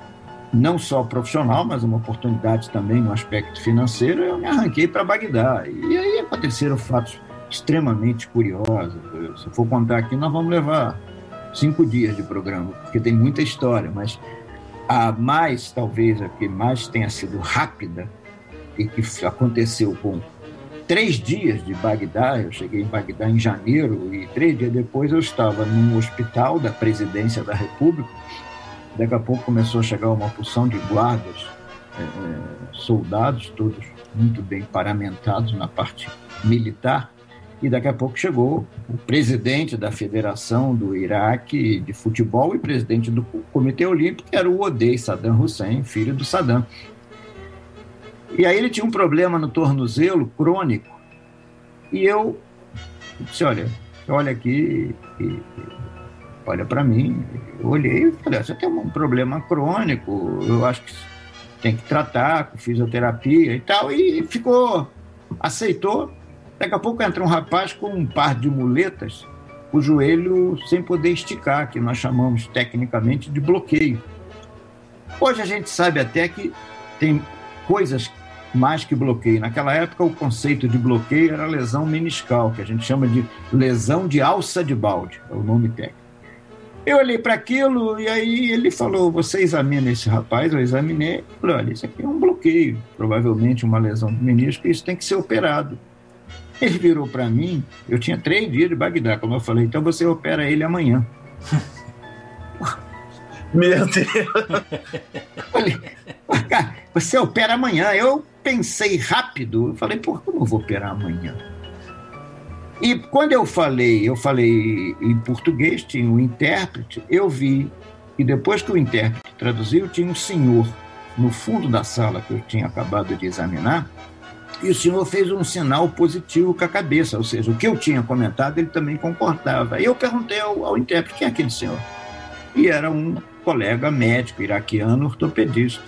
não só profissional, mas uma oportunidade também no aspecto financeiro, eu me arranquei para Bagdá. E aí aconteceram fatos extremamente curiosos. Se eu for contar aqui, nós vamos levar cinco dias de programa, porque tem muita história, mas a mais, talvez, a que mais tenha sido rápida e que aconteceu com três dias de Bagdá, eu cheguei em Bagdá em janeiro e três dias depois eu estava num hospital da presidência da República Daqui a pouco começou a chegar uma porção de guardas, é, é, soldados, todos muito bem paramentados na parte militar. E daqui a pouco chegou o presidente da Federação do Iraque de Futebol e presidente do Comitê Olímpico, que era o Odei Saddam Hussein, filho do Saddam. E aí ele tinha um problema no tornozelo crônico. E eu disse: Olha, olha aqui, olha para mim. Eu olhei e falei: você tem um problema crônico, eu acho que tem que tratar com fisioterapia e tal. E ficou, aceitou. Daqui a pouco entra um rapaz com um par de muletas, o joelho sem poder esticar, que nós chamamos tecnicamente de bloqueio. Hoje a gente sabe até que tem coisas mais que bloqueio. Naquela época, o conceito de bloqueio era lesão meniscal, que a gente chama de lesão de alça de balde, é o nome técnico. Eu olhei para aquilo e aí ele falou: Você examina esse rapaz? Eu examinei. Falei: Olha, isso aqui é um bloqueio, provavelmente uma lesão do menisco, isso tem que ser operado. Ele virou para mim, eu tinha três dias de Bagdá, como eu falei, então você opera ele amanhã. Meu Deus! Falei, cara, você opera amanhã. Eu pensei rápido, eu falei, por que eu não vou operar amanhã? E quando eu falei, eu falei em português, tinha um intérprete, eu vi, e depois que o intérprete traduziu, tinha um senhor no fundo da sala que eu tinha acabado de examinar, e o senhor fez um sinal positivo com a cabeça, ou seja, o que eu tinha comentado ele também concordava. E eu perguntei ao, ao intérprete quem é aquele senhor. E era um colega médico iraquiano ortopedista.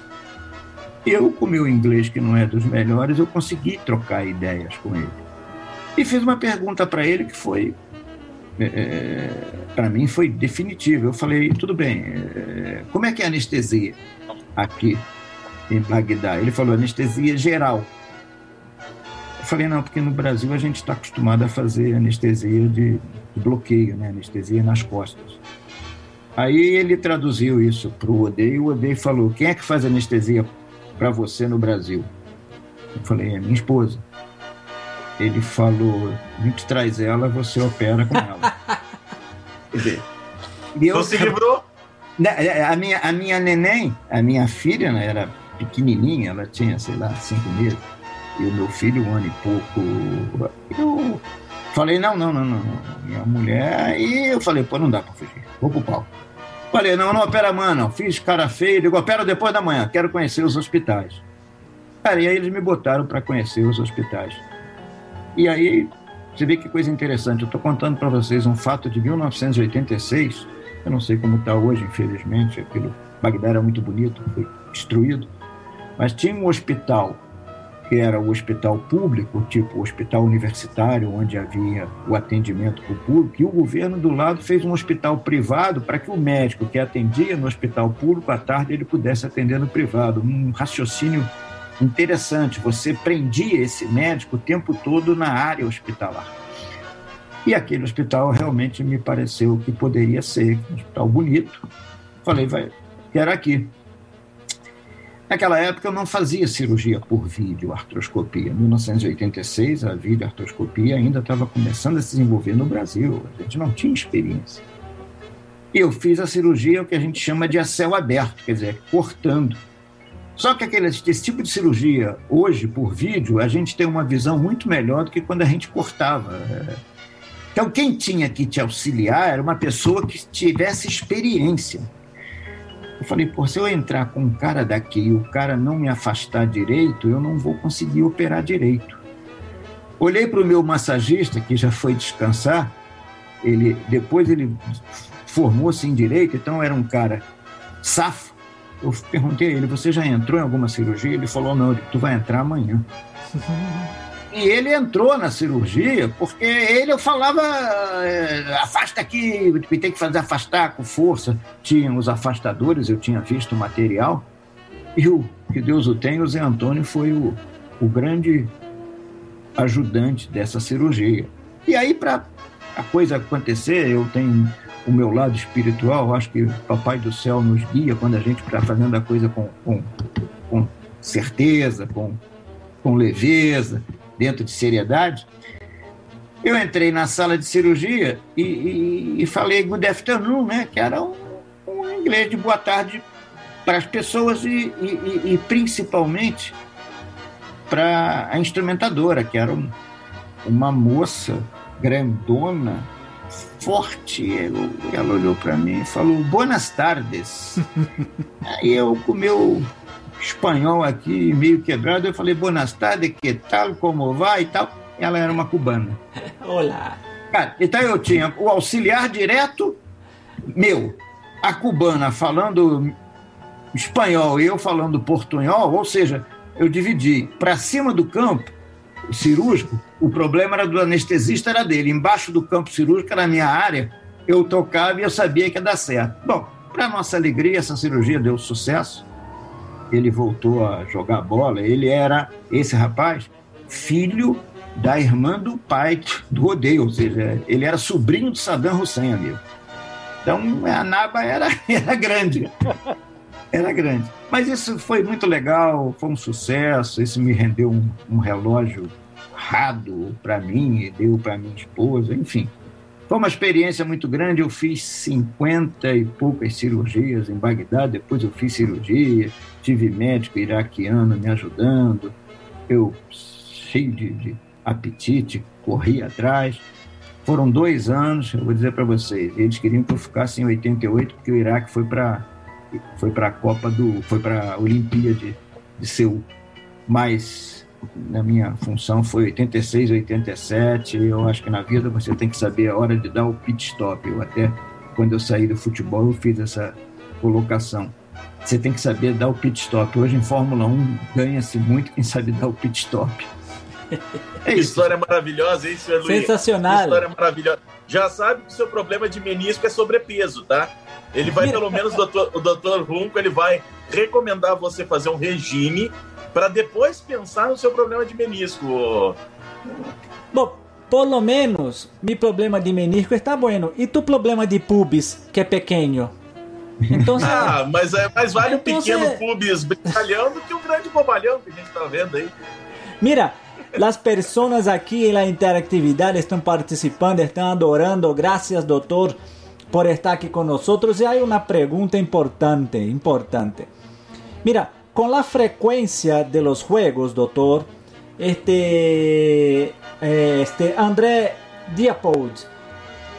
Eu, com meu inglês, que não é dos melhores, eu consegui trocar ideias com ele. E fiz uma pergunta para ele que foi, é, é para mim, foi definitiva. Eu falei, tudo bem, é, como é que é a anestesia aqui em Bagdá? Ele falou, anestesia geral. Eu falei, não, porque no Brasil a gente está acostumado a fazer anestesia de, de bloqueio, né? anestesia nas costas. Aí ele traduziu isso para o Odei e o Odei falou: Quem é que faz anestesia para você no Brasil? Eu falei: É minha esposa. Ele falou: A gente traz ela, você opera com ela. Quer dizer, eu, você livrou? Né, é, a minha, a minha neném, a minha filha, né, era pequenininha, ela tinha, sei lá, cinco meses. E o meu filho, um ano e pouco. Eu falei: Não, não, não, não. Minha mulher. E eu falei: Pô, não dá para fugir. Vou pro pau. Falei, não, não opera amanhã, não. Fiz cara feio, digo, opera depois da manhã, quero conhecer os hospitais. Cara, e aí eles me botaram para conhecer os hospitais. E aí, você vê que coisa interessante. Eu estou contando para vocês um fato de 1986. Eu não sei como está hoje, infelizmente. Aquilo, Bagdá era muito bonito, foi destruído. Mas tinha um hospital que era o hospital público, tipo hospital universitário, onde havia o atendimento para o público, e o governo do lado fez um hospital privado para que o médico que atendia no hospital público, à tarde, ele pudesse atender no privado. Um raciocínio interessante. Você prendia esse médico o tempo todo na área hospitalar. E aquele hospital realmente me pareceu que poderia ser um hospital bonito. Falei, vai, quero aqui. Naquela época eu não fazia cirurgia por vídeo, artroscopia. Em 1986 a artroscopia ainda estava começando a se desenvolver no Brasil, a gente não tinha experiência. E eu fiz a cirurgia o que a gente chama de a céu aberto, quer dizer, cortando. Só que aquele, esse tipo de cirurgia, hoje, por vídeo, a gente tem uma visão muito melhor do que quando a gente cortava. Então, quem tinha que te auxiliar era uma pessoa que tivesse experiência. Eu falei, pô, se eu entrar com um cara daqui e o cara não me afastar direito, eu não vou conseguir operar direito. Olhei para o meu massagista, que já foi descansar, ele depois ele formou-se em direito, então era um cara safo. Eu perguntei a ele, você já entrou em alguma cirurgia? Ele falou, não, tu vai entrar amanhã. E ele entrou na cirurgia porque ele eu falava é, afasta aqui, tem que fazer afastar com força. Tinha os afastadores, eu tinha visto o material. E o que Deus o tem, o Zé Antônio foi o, o grande ajudante dessa cirurgia. E aí, para a coisa acontecer, eu tenho o meu lado espiritual, acho que o Papai do Céu nos guia quando a gente está fazendo a coisa com, com, com certeza, com, com leveza dentro de seriedade, eu entrei na sala de cirurgia e, e, e falei good afternoon, né? Que era um, um inglês de boa tarde para as pessoas e, e principalmente para a instrumentadora, que era um, uma moça grandona, forte. Ela, ela olhou para mim e falou: Buenas tardes. Aí eu, com meu espanhol aqui, meio quebrado. Eu falei, buenas tardes, que tal, como vai e tal. Ela era uma cubana. Olá. Cara, então eu tinha o auxiliar direto meu, a cubana falando espanhol e eu falando portunhol, ou seja, eu dividi para cima do campo cirúrgico, o problema era do anestesista, era dele. Embaixo do campo cirúrgico, era a minha área, eu tocava e eu sabia que ia dar certo. Bom, para nossa alegria, essa cirurgia deu sucesso ele voltou a jogar bola. Ele era, esse rapaz, filho da irmã do pai do rodeio, ou seja, ele era sobrinho de Saddam Hussein, amigo. Então a Naba era, era grande. Era grande. Mas isso foi muito legal, foi um sucesso. Isso me rendeu um, um relógio rado para mim e deu para minha esposa, enfim. Foi uma experiência muito grande. Eu fiz 50 e poucas cirurgias em Bagdá. Depois eu fiz cirurgia, tive médico iraquiano me ajudando. Eu, cheio de, de apetite, corri atrás. Foram dois anos, eu vou dizer para vocês. Eles queriam que eu ficasse em 88, porque o Iraque foi para foi para a Copa do. foi para a Olimpíada de, Seul. Mas na minha função foi 86, 87. Eu acho que na vida você tem que saber a hora de dar o pit stop. Eu até, quando eu saí do futebol, eu fiz essa colocação. você tem que saber dar o pit stop. Hoje em Fórmula 1 ganha-se muito quem sabe dar o pit stop. É que história maravilhosa, hein, senhor Luiz? Sensacional. Que história maravilhosa. Já sabe que o seu problema de menisco é sobrepeso, tá? Ele vai, pelo menos, o doutor, o doutor Runco, ele vai recomendar você fazer um regime para depois pensar no seu problema de menisco. Bom, pelo menos, meu problema de menisco está bueno. E tu problema de pubis, que é pequeno? Então, ah, mas, é, mais vale então, um pequeno pubis brincalhão do que um grande bobalhão que a gente está vendo aí. Mira, as pessoas aqui na interatividade estão participando, estão adorando. Graças, doutor, por estar aqui conosco. E há uma pergunta importante, importante. Mira, com a frequência de los juegos, doutor, este, eh, este André Diapold,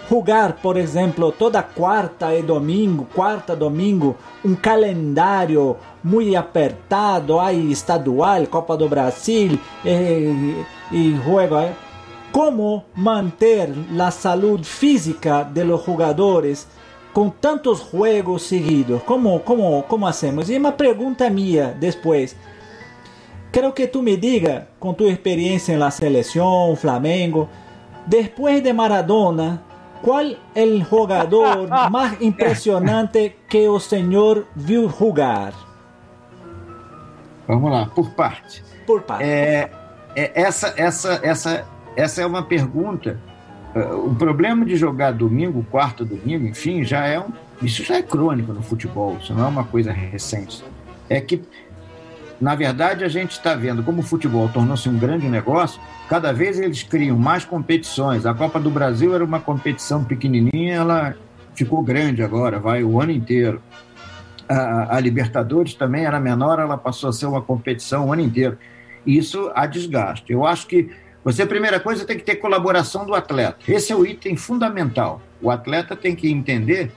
jogar, por exemplo, toda quarta e domingo, quarta domingo, um calendário muito apertado, aí estadual, Copa do Brasil e, e juego. Como manter a saúde física de los jogadores com tantos jogos seguidos? Como, como, como hacemos? E uma pergunta minha depois. Quero que tu me diga, com tua experiência na seleção, Flamengo, depois de Maradona, qual é o jogador mais impressionante que o senhor viu jogar? Vamos lá, por parte. Por parte. É, é, essa, essa, essa, essa é uma pergunta. É, o problema de jogar domingo, quarto domingo, enfim, já é um, isso já é crônico no futebol. Isso não é uma coisa recente. É que na verdade, a gente está vendo como o futebol tornou-se um grande negócio, cada vez eles criam mais competições. A Copa do Brasil era uma competição pequenininha, ela ficou grande agora, vai o ano inteiro. A, a Libertadores também era menor, ela passou a ser uma competição o ano inteiro. Isso há desgaste. Eu acho que você, primeira coisa, tem que ter colaboração do atleta. Esse é o item fundamental. O atleta tem que entender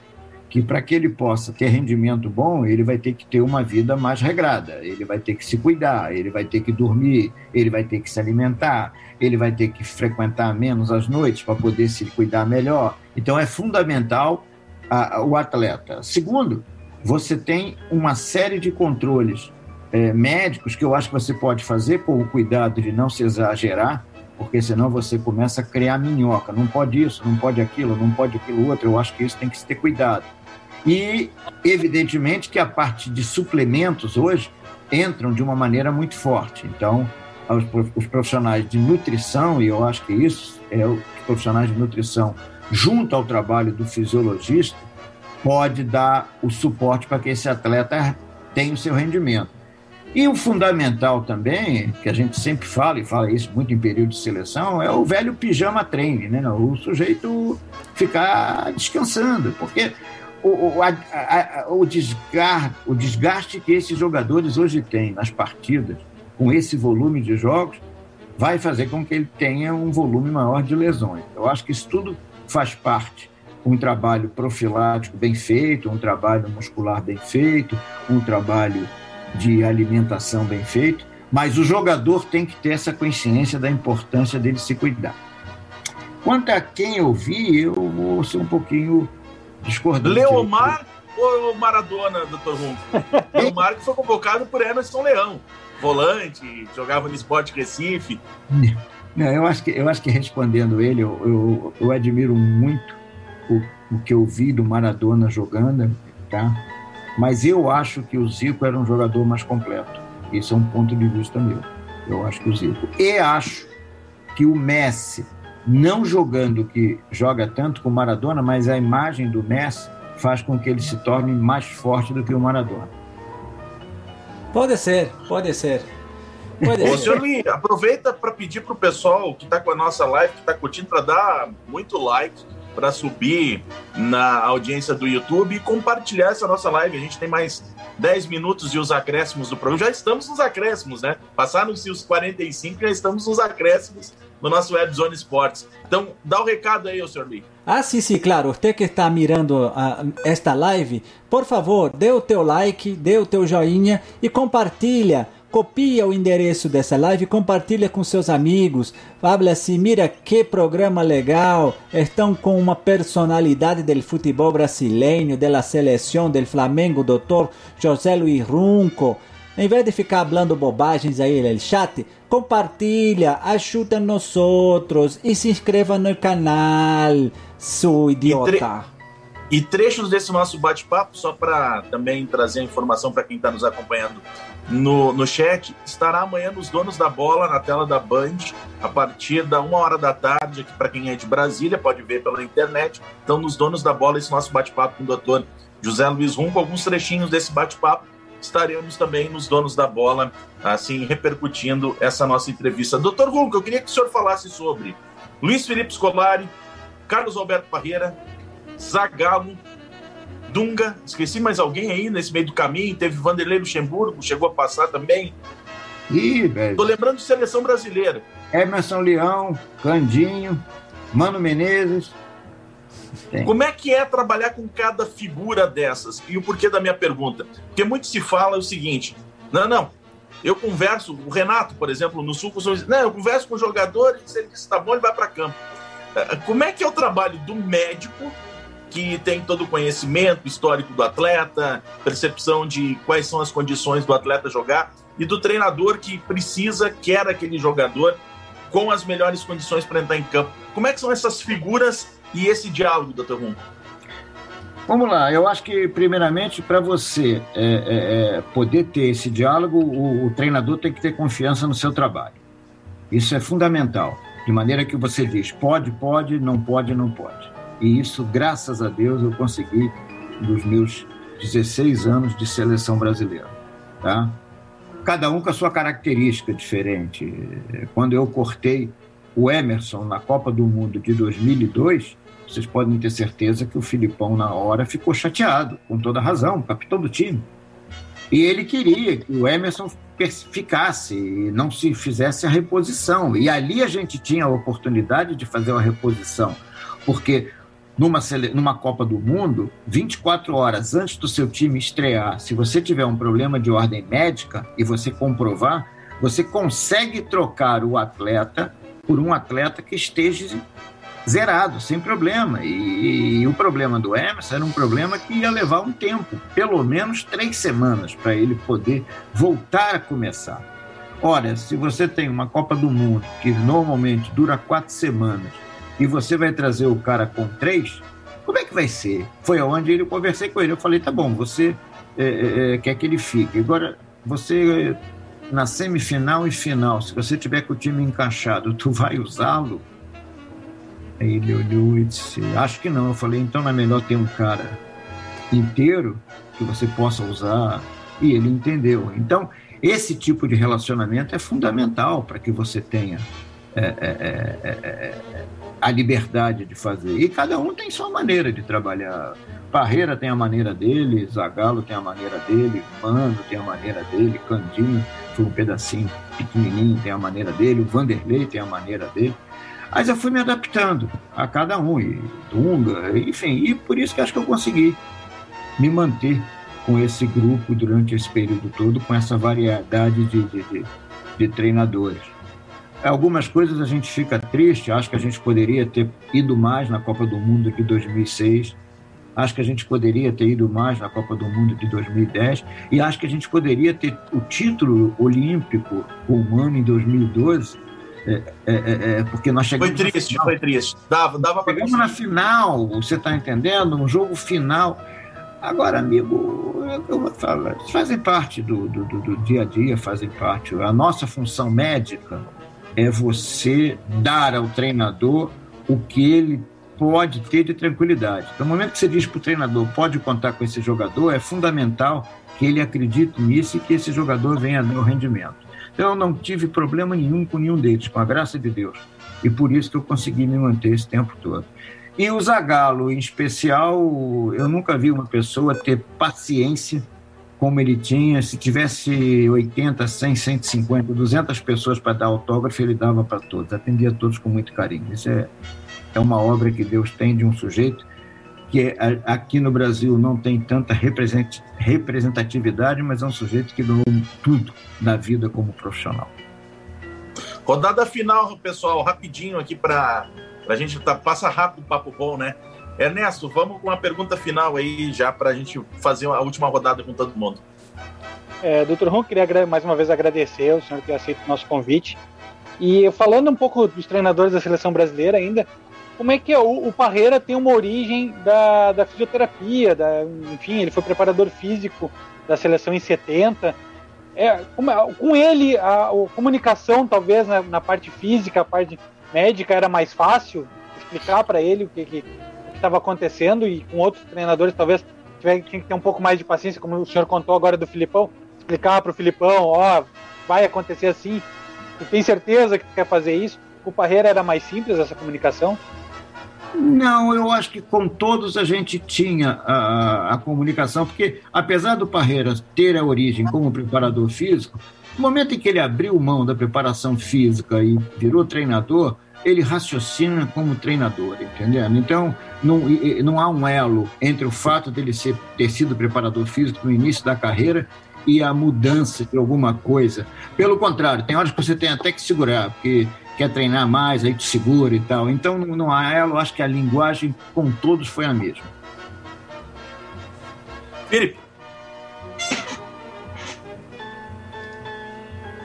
que para que ele possa ter rendimento bom, ele vai ter que ter uma vida mais regrada, ele vai ter que se cuidar, ele vai ter que dormir, ele vai ter que se alimentar, ele vai ter que frequentar menos as noites para poder se cuidar melhor. Então é fundamental a, a, o atleta. Segundo, você tem uma série de controles é, médicos que eu acho que você pode fazer com o cuidado de não se exagerar, porque senão você começa a criar minhoca. Não pode isso, não pode aquilo, não pode aquilo outro. Eu acho que isso tem que se ter cuidado. E, evidentemente, que a parte de suplementos hoje entram de uma maneira muito forte. Então, os profissionais de nutrição, e eu acho que isso é os profissionais de nutrição, junto ao trabalho do fisiologista, pode dar o suporte para que esse atleta tenha o seu rendimento. E o fundamental também, que a gente sempre fala, e fala isso muito em período de seleção, é o velho pijama treine, né? O sujeito ficar descansando, porque o, o, a, a, o, desgaste, o desgaste que esses jogadores hoje têm nas partidas, com esse volume de jogos, vai fazer com que ele tenha um volume maior de lesões. Eu acho que isso tudo faz parte. Um trabalho profilático bem feito, um trabalho muscular bem feito, um trabalho de alimentação bem feito, mas o jogador tem que ter essa consciência da importância dele se cuidar. Quanto a quem eu vi, eu vou ser um pouquinho discordante. Leomar ou Maradona, doutor Rum? Leomar que foi convocado por Emerson Leão, volante, jogava no Esporte Recife. Não, eu, acho que, eu acho que respondendo ele, eu, eu, eu admiro muito o, o que eu vi do Maradona jogando, tá? Mas eu acho que o Zico era um jogador mais completo. Esse é um ponto de vista meu. Eu acho que o Zico. E acho que o Messi não jogando que joga tanto com o Maradona, mas a imagem do Messi faz com que ele se torne mais forte do que o Maradona. Pode ser, pode ser. Pode Ô, senhor Lee, aproveita para pedir para o pessoal que está com a nossa live, que está curtindo, para dar muito like, para subir na audiência do YouTube e compartilhar essa nossa live. A gente tem mais 10 minutos e os acréscimos do programa. Já estamos nos acréscimos, né? Passaram-se os 45 já estamos nos acréscimos no nosso Web Zone Esportes. Então, dá o um recado aí, senhor Lee. Ah, sim, sim, claro. Você que está mirando uh, esta live, por favor, dê o teu like, dê o teu joinha e compartilha copia o endereço dessa live, compartilha com seus amigos, fala assim, mira que programa legal, estão com uma personalidade do futebol brasileiro, da seleção del Flamengo, doutor José Luiz Runco. Em vez de ficar falando bobagens aí no chat, compartilha, ajuda nós outros e se inscreva no canal, seu idiota. E trechos desse nosso bate-papo, só para também trazer informação para quem está nos acompanhando no, no chat, estará amanhã nos Donos da Bola, na tela da Band, a partir da uma hora da tarde, aqui para quem é de Brasília, pode ver pela internet. Então, nos Donos da Bola, esse nosso bate-papo com o doutor José Luiz Rum, com alguns trechinhos desse bate-papo. Estaremos também nos Donos da Bola, assim, repercutindo essa nossa entrevista. Doutor Rum, eu queria que o senhor falasse sobre Luiz Felipe Scolari, Carlos Alberto Parreira, Zagallo, Dunga, esqueci mais alguém aí nesse meio do caminho, teve Vanderlei Luxemburgo, chegou a passar também. Ih, velho. Tô lembrando de seleção brasileira. Emerson Leão, Candinho, Mano Menezes. Tem. Como é que é trabalhar com cada figura dessas? E o porquê da minha pergunta? Porque muito se fala o seguinte: não, não, eu converso, o Renato, por exemplo, no Sul, não, eu converso com o jogador e se ele está bom, ele vai para campo. É, como é que é o trabalho do médico que tem todo o conhecimento histórico do atleta, percepção de quais são as condições do atleta jogar, e do treinador que precisa, quer aquele jogador com as melhores condições para entrar em campo. Como é que são essas figuras e esse diálogo, doutor Rum? Vamos lá, eu acho que, primeiramente, para você é, é, é, poder ter esse diálogo, o, o treinador tem que ter confiança no seu trabalho. Isso é fundamental. De maneira que você diz, pode, pode, não pode, não pode. E isso, graças a Deus, eu consegui nos meus 16 anos de seleção brasileira. Tá? Cada um com a sua característica diferente. Quando eu cortei o Emerson na Copa do Mundo de 2002, vocês podem ter certeza que o Filipão, na hora, ficou chateado, com toda razão, capitão do time. E ele queria que o Emerson ficasse e não se fizesse a reposição. E ali a gente tinha a oportunidade de fazer uma reposição, porque numa, numa Copa do Mundo, 24 horas antes do seu time estrear, se você tiver um problema de ordem médica e você comprovar, você consegue trocar o atleta por um atleta que esteja zerado, sem problema. E, e, o problema do Emerson era um problema que ia levar um tempo, pelo menos três semanas, para ele poder voltar a começar. Ora, se você tem uma Copa do Mundo que normalmente dura quatro semanas e você vai trazer o cara com três, como é que vai ser? Foi aonde eu conversei com ele. Eu falei, tá bom, você é, é, é, quer que ele fique. Agora, você na semifinal e final, se você tiver com o time encaixado, tu vai usá-lo? Aí ele olhou e disse, acho que não. Eu falei, então é melhor ter um cara inteiro que você possa usar. E ele entendeu. Então, esse tipo de relacionamento é fundamental para que você tenha é, é, é, a liberdade de fazer. E cada um tem sua maneira de trabalhar. Parreira tem a maneira dele, Zagalo tem a maneira dele, Mano tem a maneira dele, Candinho foi um pedacinho pequenininho, tem a maneira dele, o Vanderlei tem a maneira dele. Mas eu fui me adaptando a cada um, e Dunga, enfim, e por isso que acho que eu consegui me manter com esse grupo durante esse período todo, com essa variedade de, de, de, de treinadores. Algumas coisas a gente fica triste, acho que a gente poderia ter ido mais na Copa do Mundo de 2006, acho que a gente poderia ter ido mais na Copa do Mundo de 2010 e acho que a gente poderia ter o título olímpico humano em 2012 é, é, é, é, porque nós chegamos. Foi triste, foi triste. Dava, dava chegamos na final, você está entendendo? Um jogo final. Agora, amigo, eu vou falar, fazem parte do, do, do, dia a dia, fazem parte. A nossa função médica é você dar ao treinador o que ele pode ter de tranquilidade. No momento que você diz para o treinador pode contar com esse jogador, é fundamental que ele acredite nisso e que esse jogador venha dar o rendimento. Então, eu não tive problema nenhum com nenhum deles, com a graça de Deus. E por isso que eu consegui me manter esse tempo todo. E o Zagalo, em especial, eu nunca vi uma pessoa ter paciência como ele tinha. Se tivesse 80, 100, 150, 200 pessoas para dar autógrafo, ele dava para todos, atendia todos com muito carinho. Isso é, é uma obra que Deus tem de um sujeito que aqui no Brasil não tem tanta representatividade, mas é um sujeito que doou tudo na vida como profissional. Rodada final, pessoal, rapidinho aqui para a gente tá, passa rápido o papo bom, né? Ernesto, vamos com uma pergunta final aí já para a gente fazer a última rodada com todo mundo. É, Doutor Ron, queria mais uma vez agradecer o senhor ter aceito o nosso convite. E falando um pouco dos treinadores da seleção brasileira ainda, como é que é? O, o Parreira tem uma origem da, da fisioterapia, da, enfim, ele foi preparador físico da seleção em 70. É, como, é, com ele, a, a, comunicação, talvez, na, na, parte física, a parte médica, era mais fácil explicar para ele o que estava acontecendo e com outros treinadores, talvez, tiver, tinha que ter um pouco mais de paciência, como o senhor contou agora do Filipão, explicar para o Filipão, ó, vai acontecer assim, tu tem certeza que quer fazer isso? O Parreira era mais simples essa comunicação? Não, eu acho que com todos a gente tinha a, a comunicação, porque apesar do Parreira ter a origem como preparador físico, no momento em que ele abriu mão da preparação física e virou treinador, ele raciocina como treinador, entendendo? Então, não, não há um elo entre o fato dele ser, ter sido preparador físico no início da carreira e a mudança de alguma coisa. Pelo contrário, tem horas que você tem até que segurar, porque quer treinar mais, aí te segura e tal. Então, não há ela, eu acho que a linguagem com todos foi a mesma. Felipe.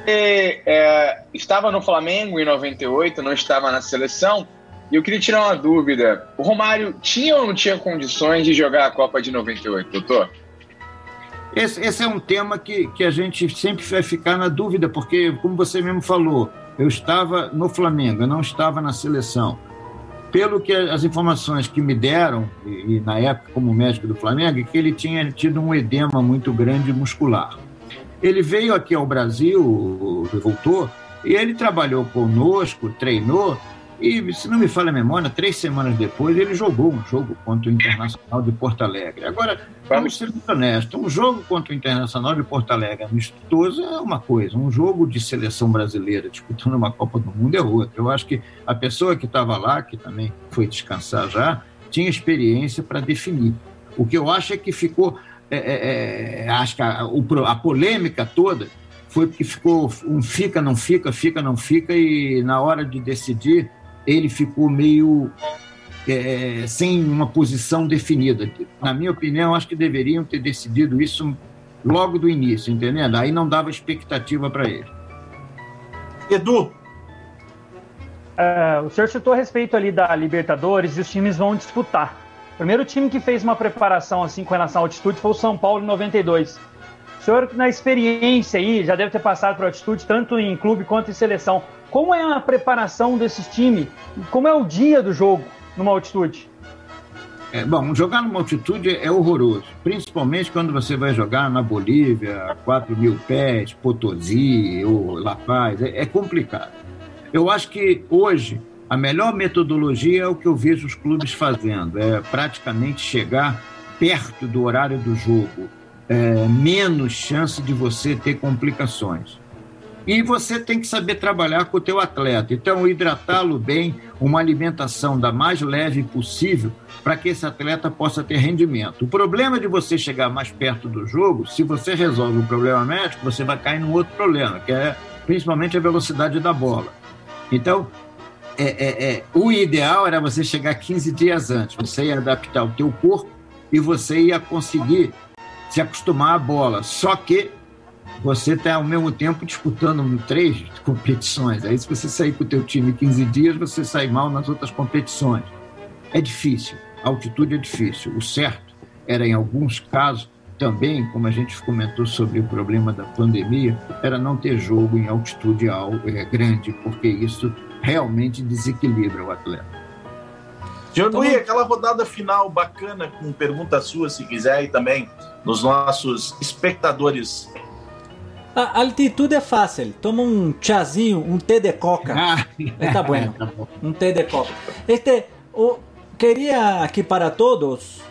É, é, estava no Flamengo em 98, não estava na seleção. E eu queria tirar uma dúvida. O Romário tinha ou não tinha condições de jogar a Copa de 98, doutor? Esse, esse, é um tema que, que a gente sempre vai ficar na dúvida, porque, como você mesmo falou, eu estava no Flamengo, eu não estava na seleção. Pelo que as informações que me deram, e, e na época como médico do Flamengo, é que ele tinha tido um edema muito grande muscular. Ele veio aqui ao Brasil, voltou, e ele trabalhou conosco, treinou, e, se não me falha a memória, três semanas depois ele jogou um jogo contra o Internacional de Porto Alegre. Agora, vamos ser honestos, um jogo contra o Internacional de Porto Alegre amistoso é uma coisa, um jogo de seleção brasileira disputando uma Copa do Mundo é outra. Eu acho que a pessoa que estava lá, que também foi descansar já, tinha experiência para definir. O que eu acho é que ficou, é, é, é acho que a, a polêmica toda foi porque ficou um fica, não fica, fica, não fica, e na hora de decidir ele ficou meio é, sem uma posição definida. Na minha opinião, acho que deveriam ter decidido isso logo do início, entendendo? Aí não dava expectativa para ele. Edu. É, o senhor citou a respeito ali da Libertadores e os times vão disputar. O primeiro time que fez uma preparação assim com relação à altitude foi o São Paulo em 92. O senhor, na experiência aí, já deve ter passado por altitude tanto em clube quanto em seleção. Como é a preparação desses times? Como é o dia do jogo numa altitude? É, bom, jogar numa altitude é horroroso, principalmente quando você vai jogar na Bolívia, 4 mil pés, Potosí ou La Paz, é, é complicado. Eu acho que hoje a melhor metodologia é o que eu vejo os clubes fazendo, é praticamente chegar perto do horário do jogo, é, menos chance de você ter complicações. E você tem que saber trabalhar com o teu atleta. Então, hidratá-lo bem, uma alimentação da mais leve possível, para que esse atleta possa ter rendimento. O problema de você chegar mais perto do jogo, se você resolve o problema médico, você vai cair num outro problema, que é principalmente a velocidade da bola. Então, é, é, é, o ideal era você chegar 15 dias antes. Você ia adaptar o teu corpo e você ia conseguir se acostumar à bola. Só que você está ao mesmo tempo disputando três competições. Aí se você sair com o teu time 15 dias, você sai mal nas outras competições. É difícil, a altitude é difícil. O certo era, em alguns casos, também, como a gente comentou sobre o problema da pandemia, era não ter jogo em altitude é, grande, porque isso realmente desequilibra o atleta. Jean Louis, aquela rodada final bacana com pergunta sua, se quiser, e também nos nossos espectadores a altitude é fácil. Toma um chazinho, um té de coca. Ah. Está bueno. Um té de coca. Este, o, queria aqui para todos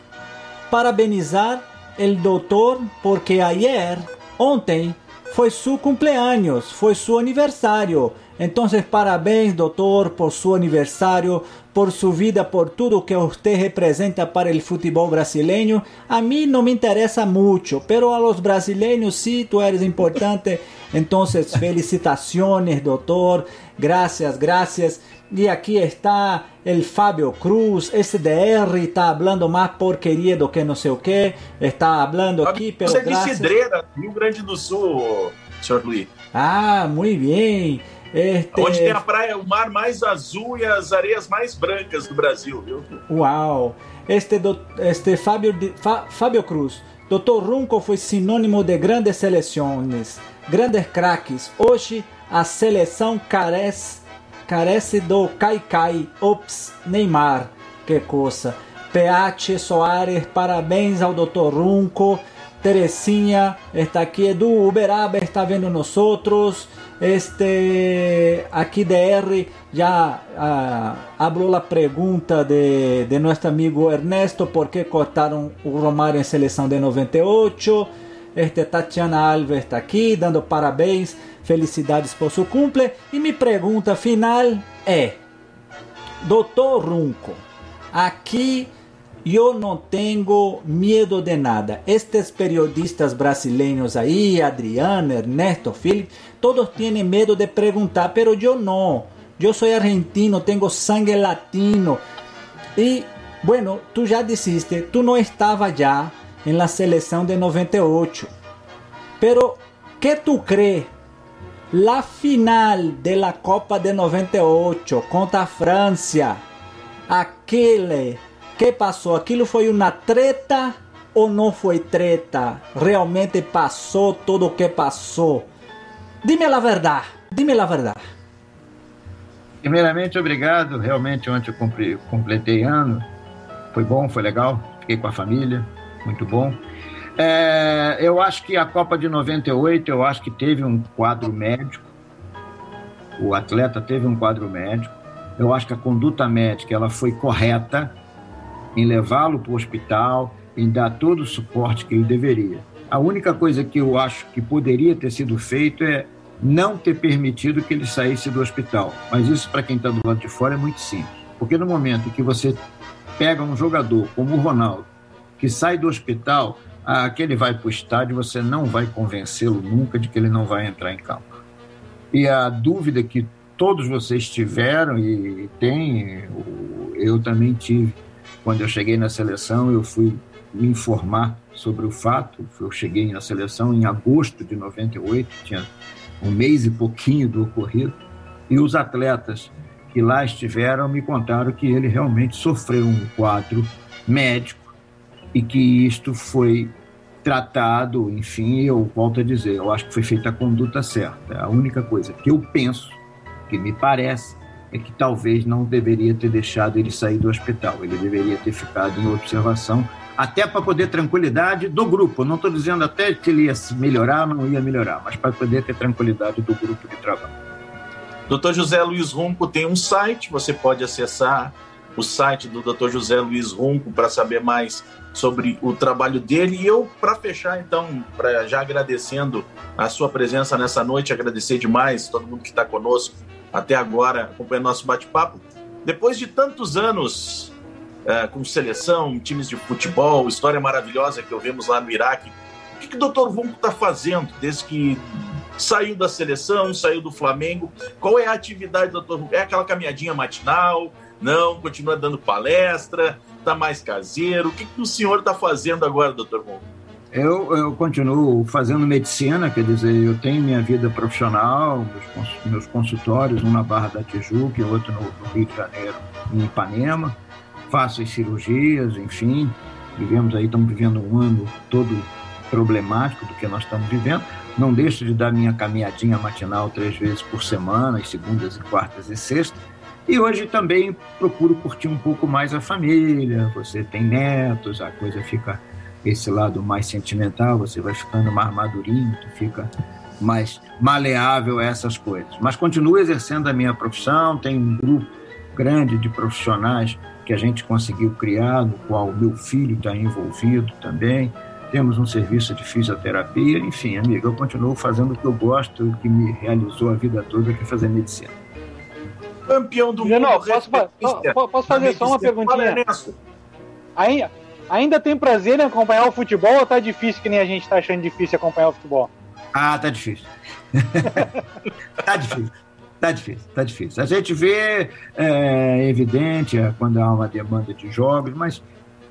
parabenizar o doutor porque ayer, ontem, foi seu cumpleaños, foi seu aniversário. Então, parabéns, doutor, por seu aniversário, por sua vida, por tudo que você representa para o futebol brasileiro. A mim não me interessa muito, pero a los brasileiros sim, tu eres importante. Então, felicitações, doutor. Gracias, gracias. E aqui está el Fábio Cruz, SDR, está falando mais porqueria do que não sei o que. Está falando aqui, pelo Você é de Cidreira, Rio Grande do Sul, senhor Luiz. Ah, muito bem. Este... Onde tem a praia, o mar mais azul e as areias mais brancas do Brasil, viu? Uau! Este, do, este Fábio, Fábio Cruz. Doutor Runco foi sinônimo de grandes seleções, grandes craques. Hoje a seleção carece, carece do Kaikai. Ops, Neymar. Que coisa. PH Soares, parabéns ao Doutor Runco. Terecinha está aqui. Edu Uberaba está vendo nós outros. Este, aquí DR ya uh, habló la pregunta de, de nuestro amigo Ernesto, ¿por qué cortaron o Romário en selección de 98? Este, Tatiana Alves está aqui, dando parabéns, felicidades por seu cumple. E minha pergunta final é: Doutor Runco, aqui eu não tenho medo de nada. Estes periodistas brasileiros aí, Adriano, Ernesto, Felipe, todos têm medo de perguntar, pero eu não. Eu sou argentino, tenho sangue latino. E, bueno, tu já disseste, tu não estava já em la seleção de 98. Pero, que tu crees? La final de la Copa de 98 contra a França, aquele que passou? Aquilo foi uma treta ou não foi treta? Realmente passou tudo o que passou? Dime a verdade, dime a verdade. Primeiramente, obrigado. Realmente, ontem eu completei ano. Foi bom, foi legal. Fiquei com a família, muito bom. É, eu acho que a Copa de 98, eu acho que teve um quadro médico. O atleta teve um quadro médico. Eu acho que a conduta médica ela foi correta em levá-lo para o hospital, em dar todo o suporte que ele deveria. A única coisa que eu acho que poderia ter sido feito é não ter permitido que ele saísse do hospital. Mas isso, para quem está do lado de fora, é muito simples. Porque no momento que você pega um jogador como o Ronaldo, que sai do hospital, ah, que ele vai para o estádio, você não vai convencê-lo nunca de que ele não vai entrar em campo. E a dúvida que todos vocês tiveram e têm, eu também tive, quando eu cheguei na seleção, eu fui me informar sobre o fato. Eu cheguei na seleção em agosto de 98, tinha um mês e pouquinho do ocorrido, e os atletas que lá estiveram me contaram que ele realmente sofreu um quadro médico e que isto foi tratado, enfim, eu volto a dizer, eu acho que foi feita a conduta certa. A única coisa que eu penso, que me parece, é que talvez não deveria ter deixado ele sair do hospital, ele deveria ter ficado em observação, até para poder tranquilidade do grupo. Não estou dizendo até que ele ia melhorar, não ia melhorar, mas para poder ter tranquilidade do grupo de trabalho. Dr. José Luiz Runco tem um site, você pode acessar o site do Dr. José Luiz Runco para saber mais sobre o trabalho dele. E eu, para fechar, então, pra, já agradecendo a sua presença nessa noite, agradecer demais todo mundo que está conosco até agora acompanhando nosso bate-papo. Depois de tantos anos é, com seleção, times de futebol, história maravilhosa que ouvimos lá no Iraque, o que, que o Dr. Vunco está fazendo desde que saiu da seleção, saiu do Flamengo? Qual é a atividade do Dr. É aquela caminhadinha matinal? Não? Continua dando palestra? Está mais caseiro? O que, que o senhor está fazendo agora, Dr. Vunco? Eu, eu continuo fazendo medicina, quer dizer, eu tenho minha vida profissional, meus, meus consultórios, um na Barra da Tijuca e outro no, no, Rio de Janeiro, em Ipanema. Faço as cirurgias, enfim. Vivemos aí, estamos vivendo um ano todo problemático do que nós estamos vivendo. Não deixo de dar minha caminhadinha matinal três vezes por semana, segundas quartas e sextas. E hoje também procuro curtir um pouco mais a família. Você tem netos, a coisa fica esse lado mais sentimental, você vai ficando mais madurinho, fica mais maleável a essas coisas. Mas continuo exercendo a minha profissão, tem um grupo grande de profissionais que a gente conseguiu criar, no qual meu filho está envolvido também. temos um serviço de fisioterapia, enfim, amigo, eu continuo fazendo o que eu gosto, o que me realizou a vida toda, que é fazer medicina. Campeão do Não, mundo. posso, posso, posso fazer só uma perguntinha? Ainda, ainda tem prazer em acompanhar o futebol ou tá difícil que nem a gente tá achando difícil acompanhar o futebol? Ah, tá difícil. tá difícil. Tá difícil, tá difícil. A gente vê, é evidente, é, quando há uma demanda de jogos, mas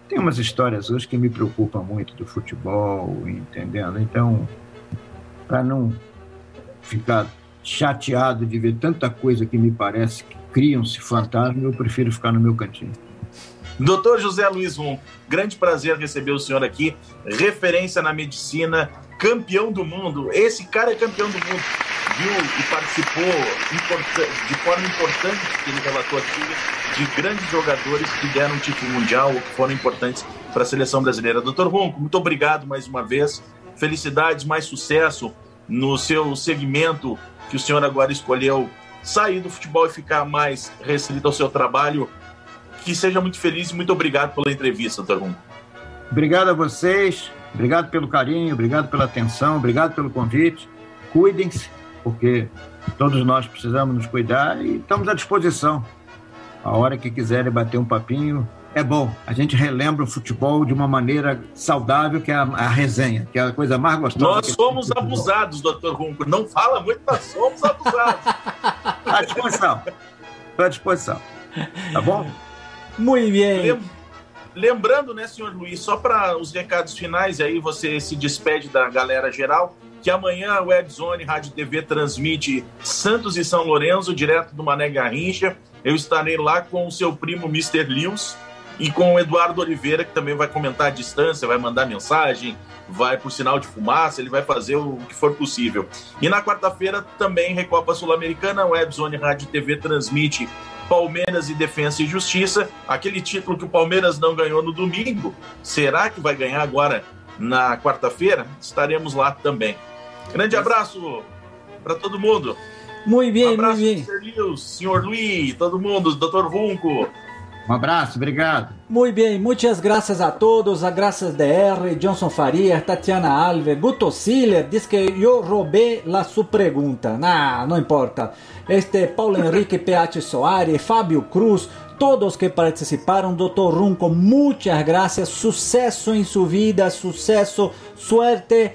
tem umas histórias hoje que me preocupam muito do futebol, entendendo? Então, para não ficar chateado de ver tanta coisa que me parece que criam-se fantasmas, eu prefiro ficar no meu cantinho. Doutor José Luiz um grande prazer receber o senhor aqui, referência na medicina, campeão do mundo. Esse cara é campeão do mundo, viu e participou de forma importante, que ele relatou aqui, de grandes jogadores que deram título mundial ou que foram importantes para a seleção brasileira. Doutor Ronco, muito obrigado mais uma vez. Felicidades, mais sucesso no seu segmento que o senhor agora escolheu sair do futebol e ficar mais restrito ao seu trabalho que seja muito feliz e muito obrigado pela entrevista, doutor Rum. Obrigado a vocês, obrigado pelo carinho, obrigado pela atenção, obrigado pelo convite. Cuidem-se, porque todos nós precisamos nos cuidar e estamos à disposição. A hora que quiserem bater um papinho, é bom. A gente relembra o futebol de uma maneira saudável, que é a, a resenha, que é a coisa mais gostosa. Nós somos abusados, doutor Runco. Não fala muito, nós somos abusados. à disposição. Estou à disposição. Tá bom? Muito bem. Lembrando, né, senhor Luiz, só para os recados finais, aí você se despede da galera geral, que amanhã a Webzone Rádio TV transmite Santos e São Lourenço, direto do Mané Garrincha. Eu estarei lá com o seu primo Mr. Lewis e com o Eduardo Oliveira, que também vai comentar a distância, vai mandar mensagem, vai por sinal de fumaça, ele vai fazer o que for possível. E na quarta-feira também Recopa Sul-Americana, Webzone Rádio TV transmite Palmeiras e Defensa e Justiça, aquele título que o Palmeiras não ganhou no domingo, será que vai ganhar agora na quarta-feira? Estaremos lá também. Grande abraço para todo mundo. Muito bem, um abraço, muito bem. Lewis, senhor Luiz, todo mundo, doutor Runco. Um abraço, obrigado. Muito bem, muitas graças a todos, a graças DR, Johnson Faria, Tatiana Alves, Guto Siller, diz que eu roubei a sua pergunta. Não, não importa. Este Paulo Henrique Peati Soares, Fábio Cruz, todos que participaram, Dr. Runco, muitas graças, sucesso em sua vida, sucesso, suerte.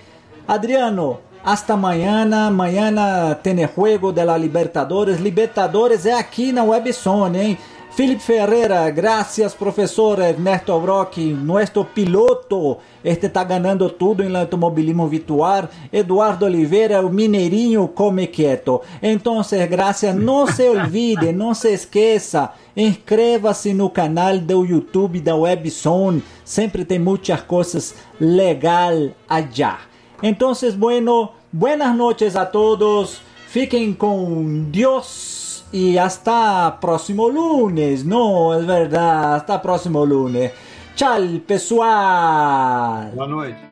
Adriano, hasta mañana. Mañana tem juego de la Libertadores. Libertadores é aqui na Webzone, hein? Felipe Ferreira, gracias professor Ernesto Brock, nosso piloto, este está ganhando tudo em automobilismo virtual. Eduardo Oliveira, o mineirinho come quieto. Então, graças, não se olvide, não se esqueça, inscreva-se no canal do YouTube da Webzone, sempre tem muitas coisas legal allá. Então, bueno, buenas noches a todos, fiquem com Deus y hasta próximo lunes. No, es verdad, hasta próximo lunes. Tchau, pessoal. Boa noite.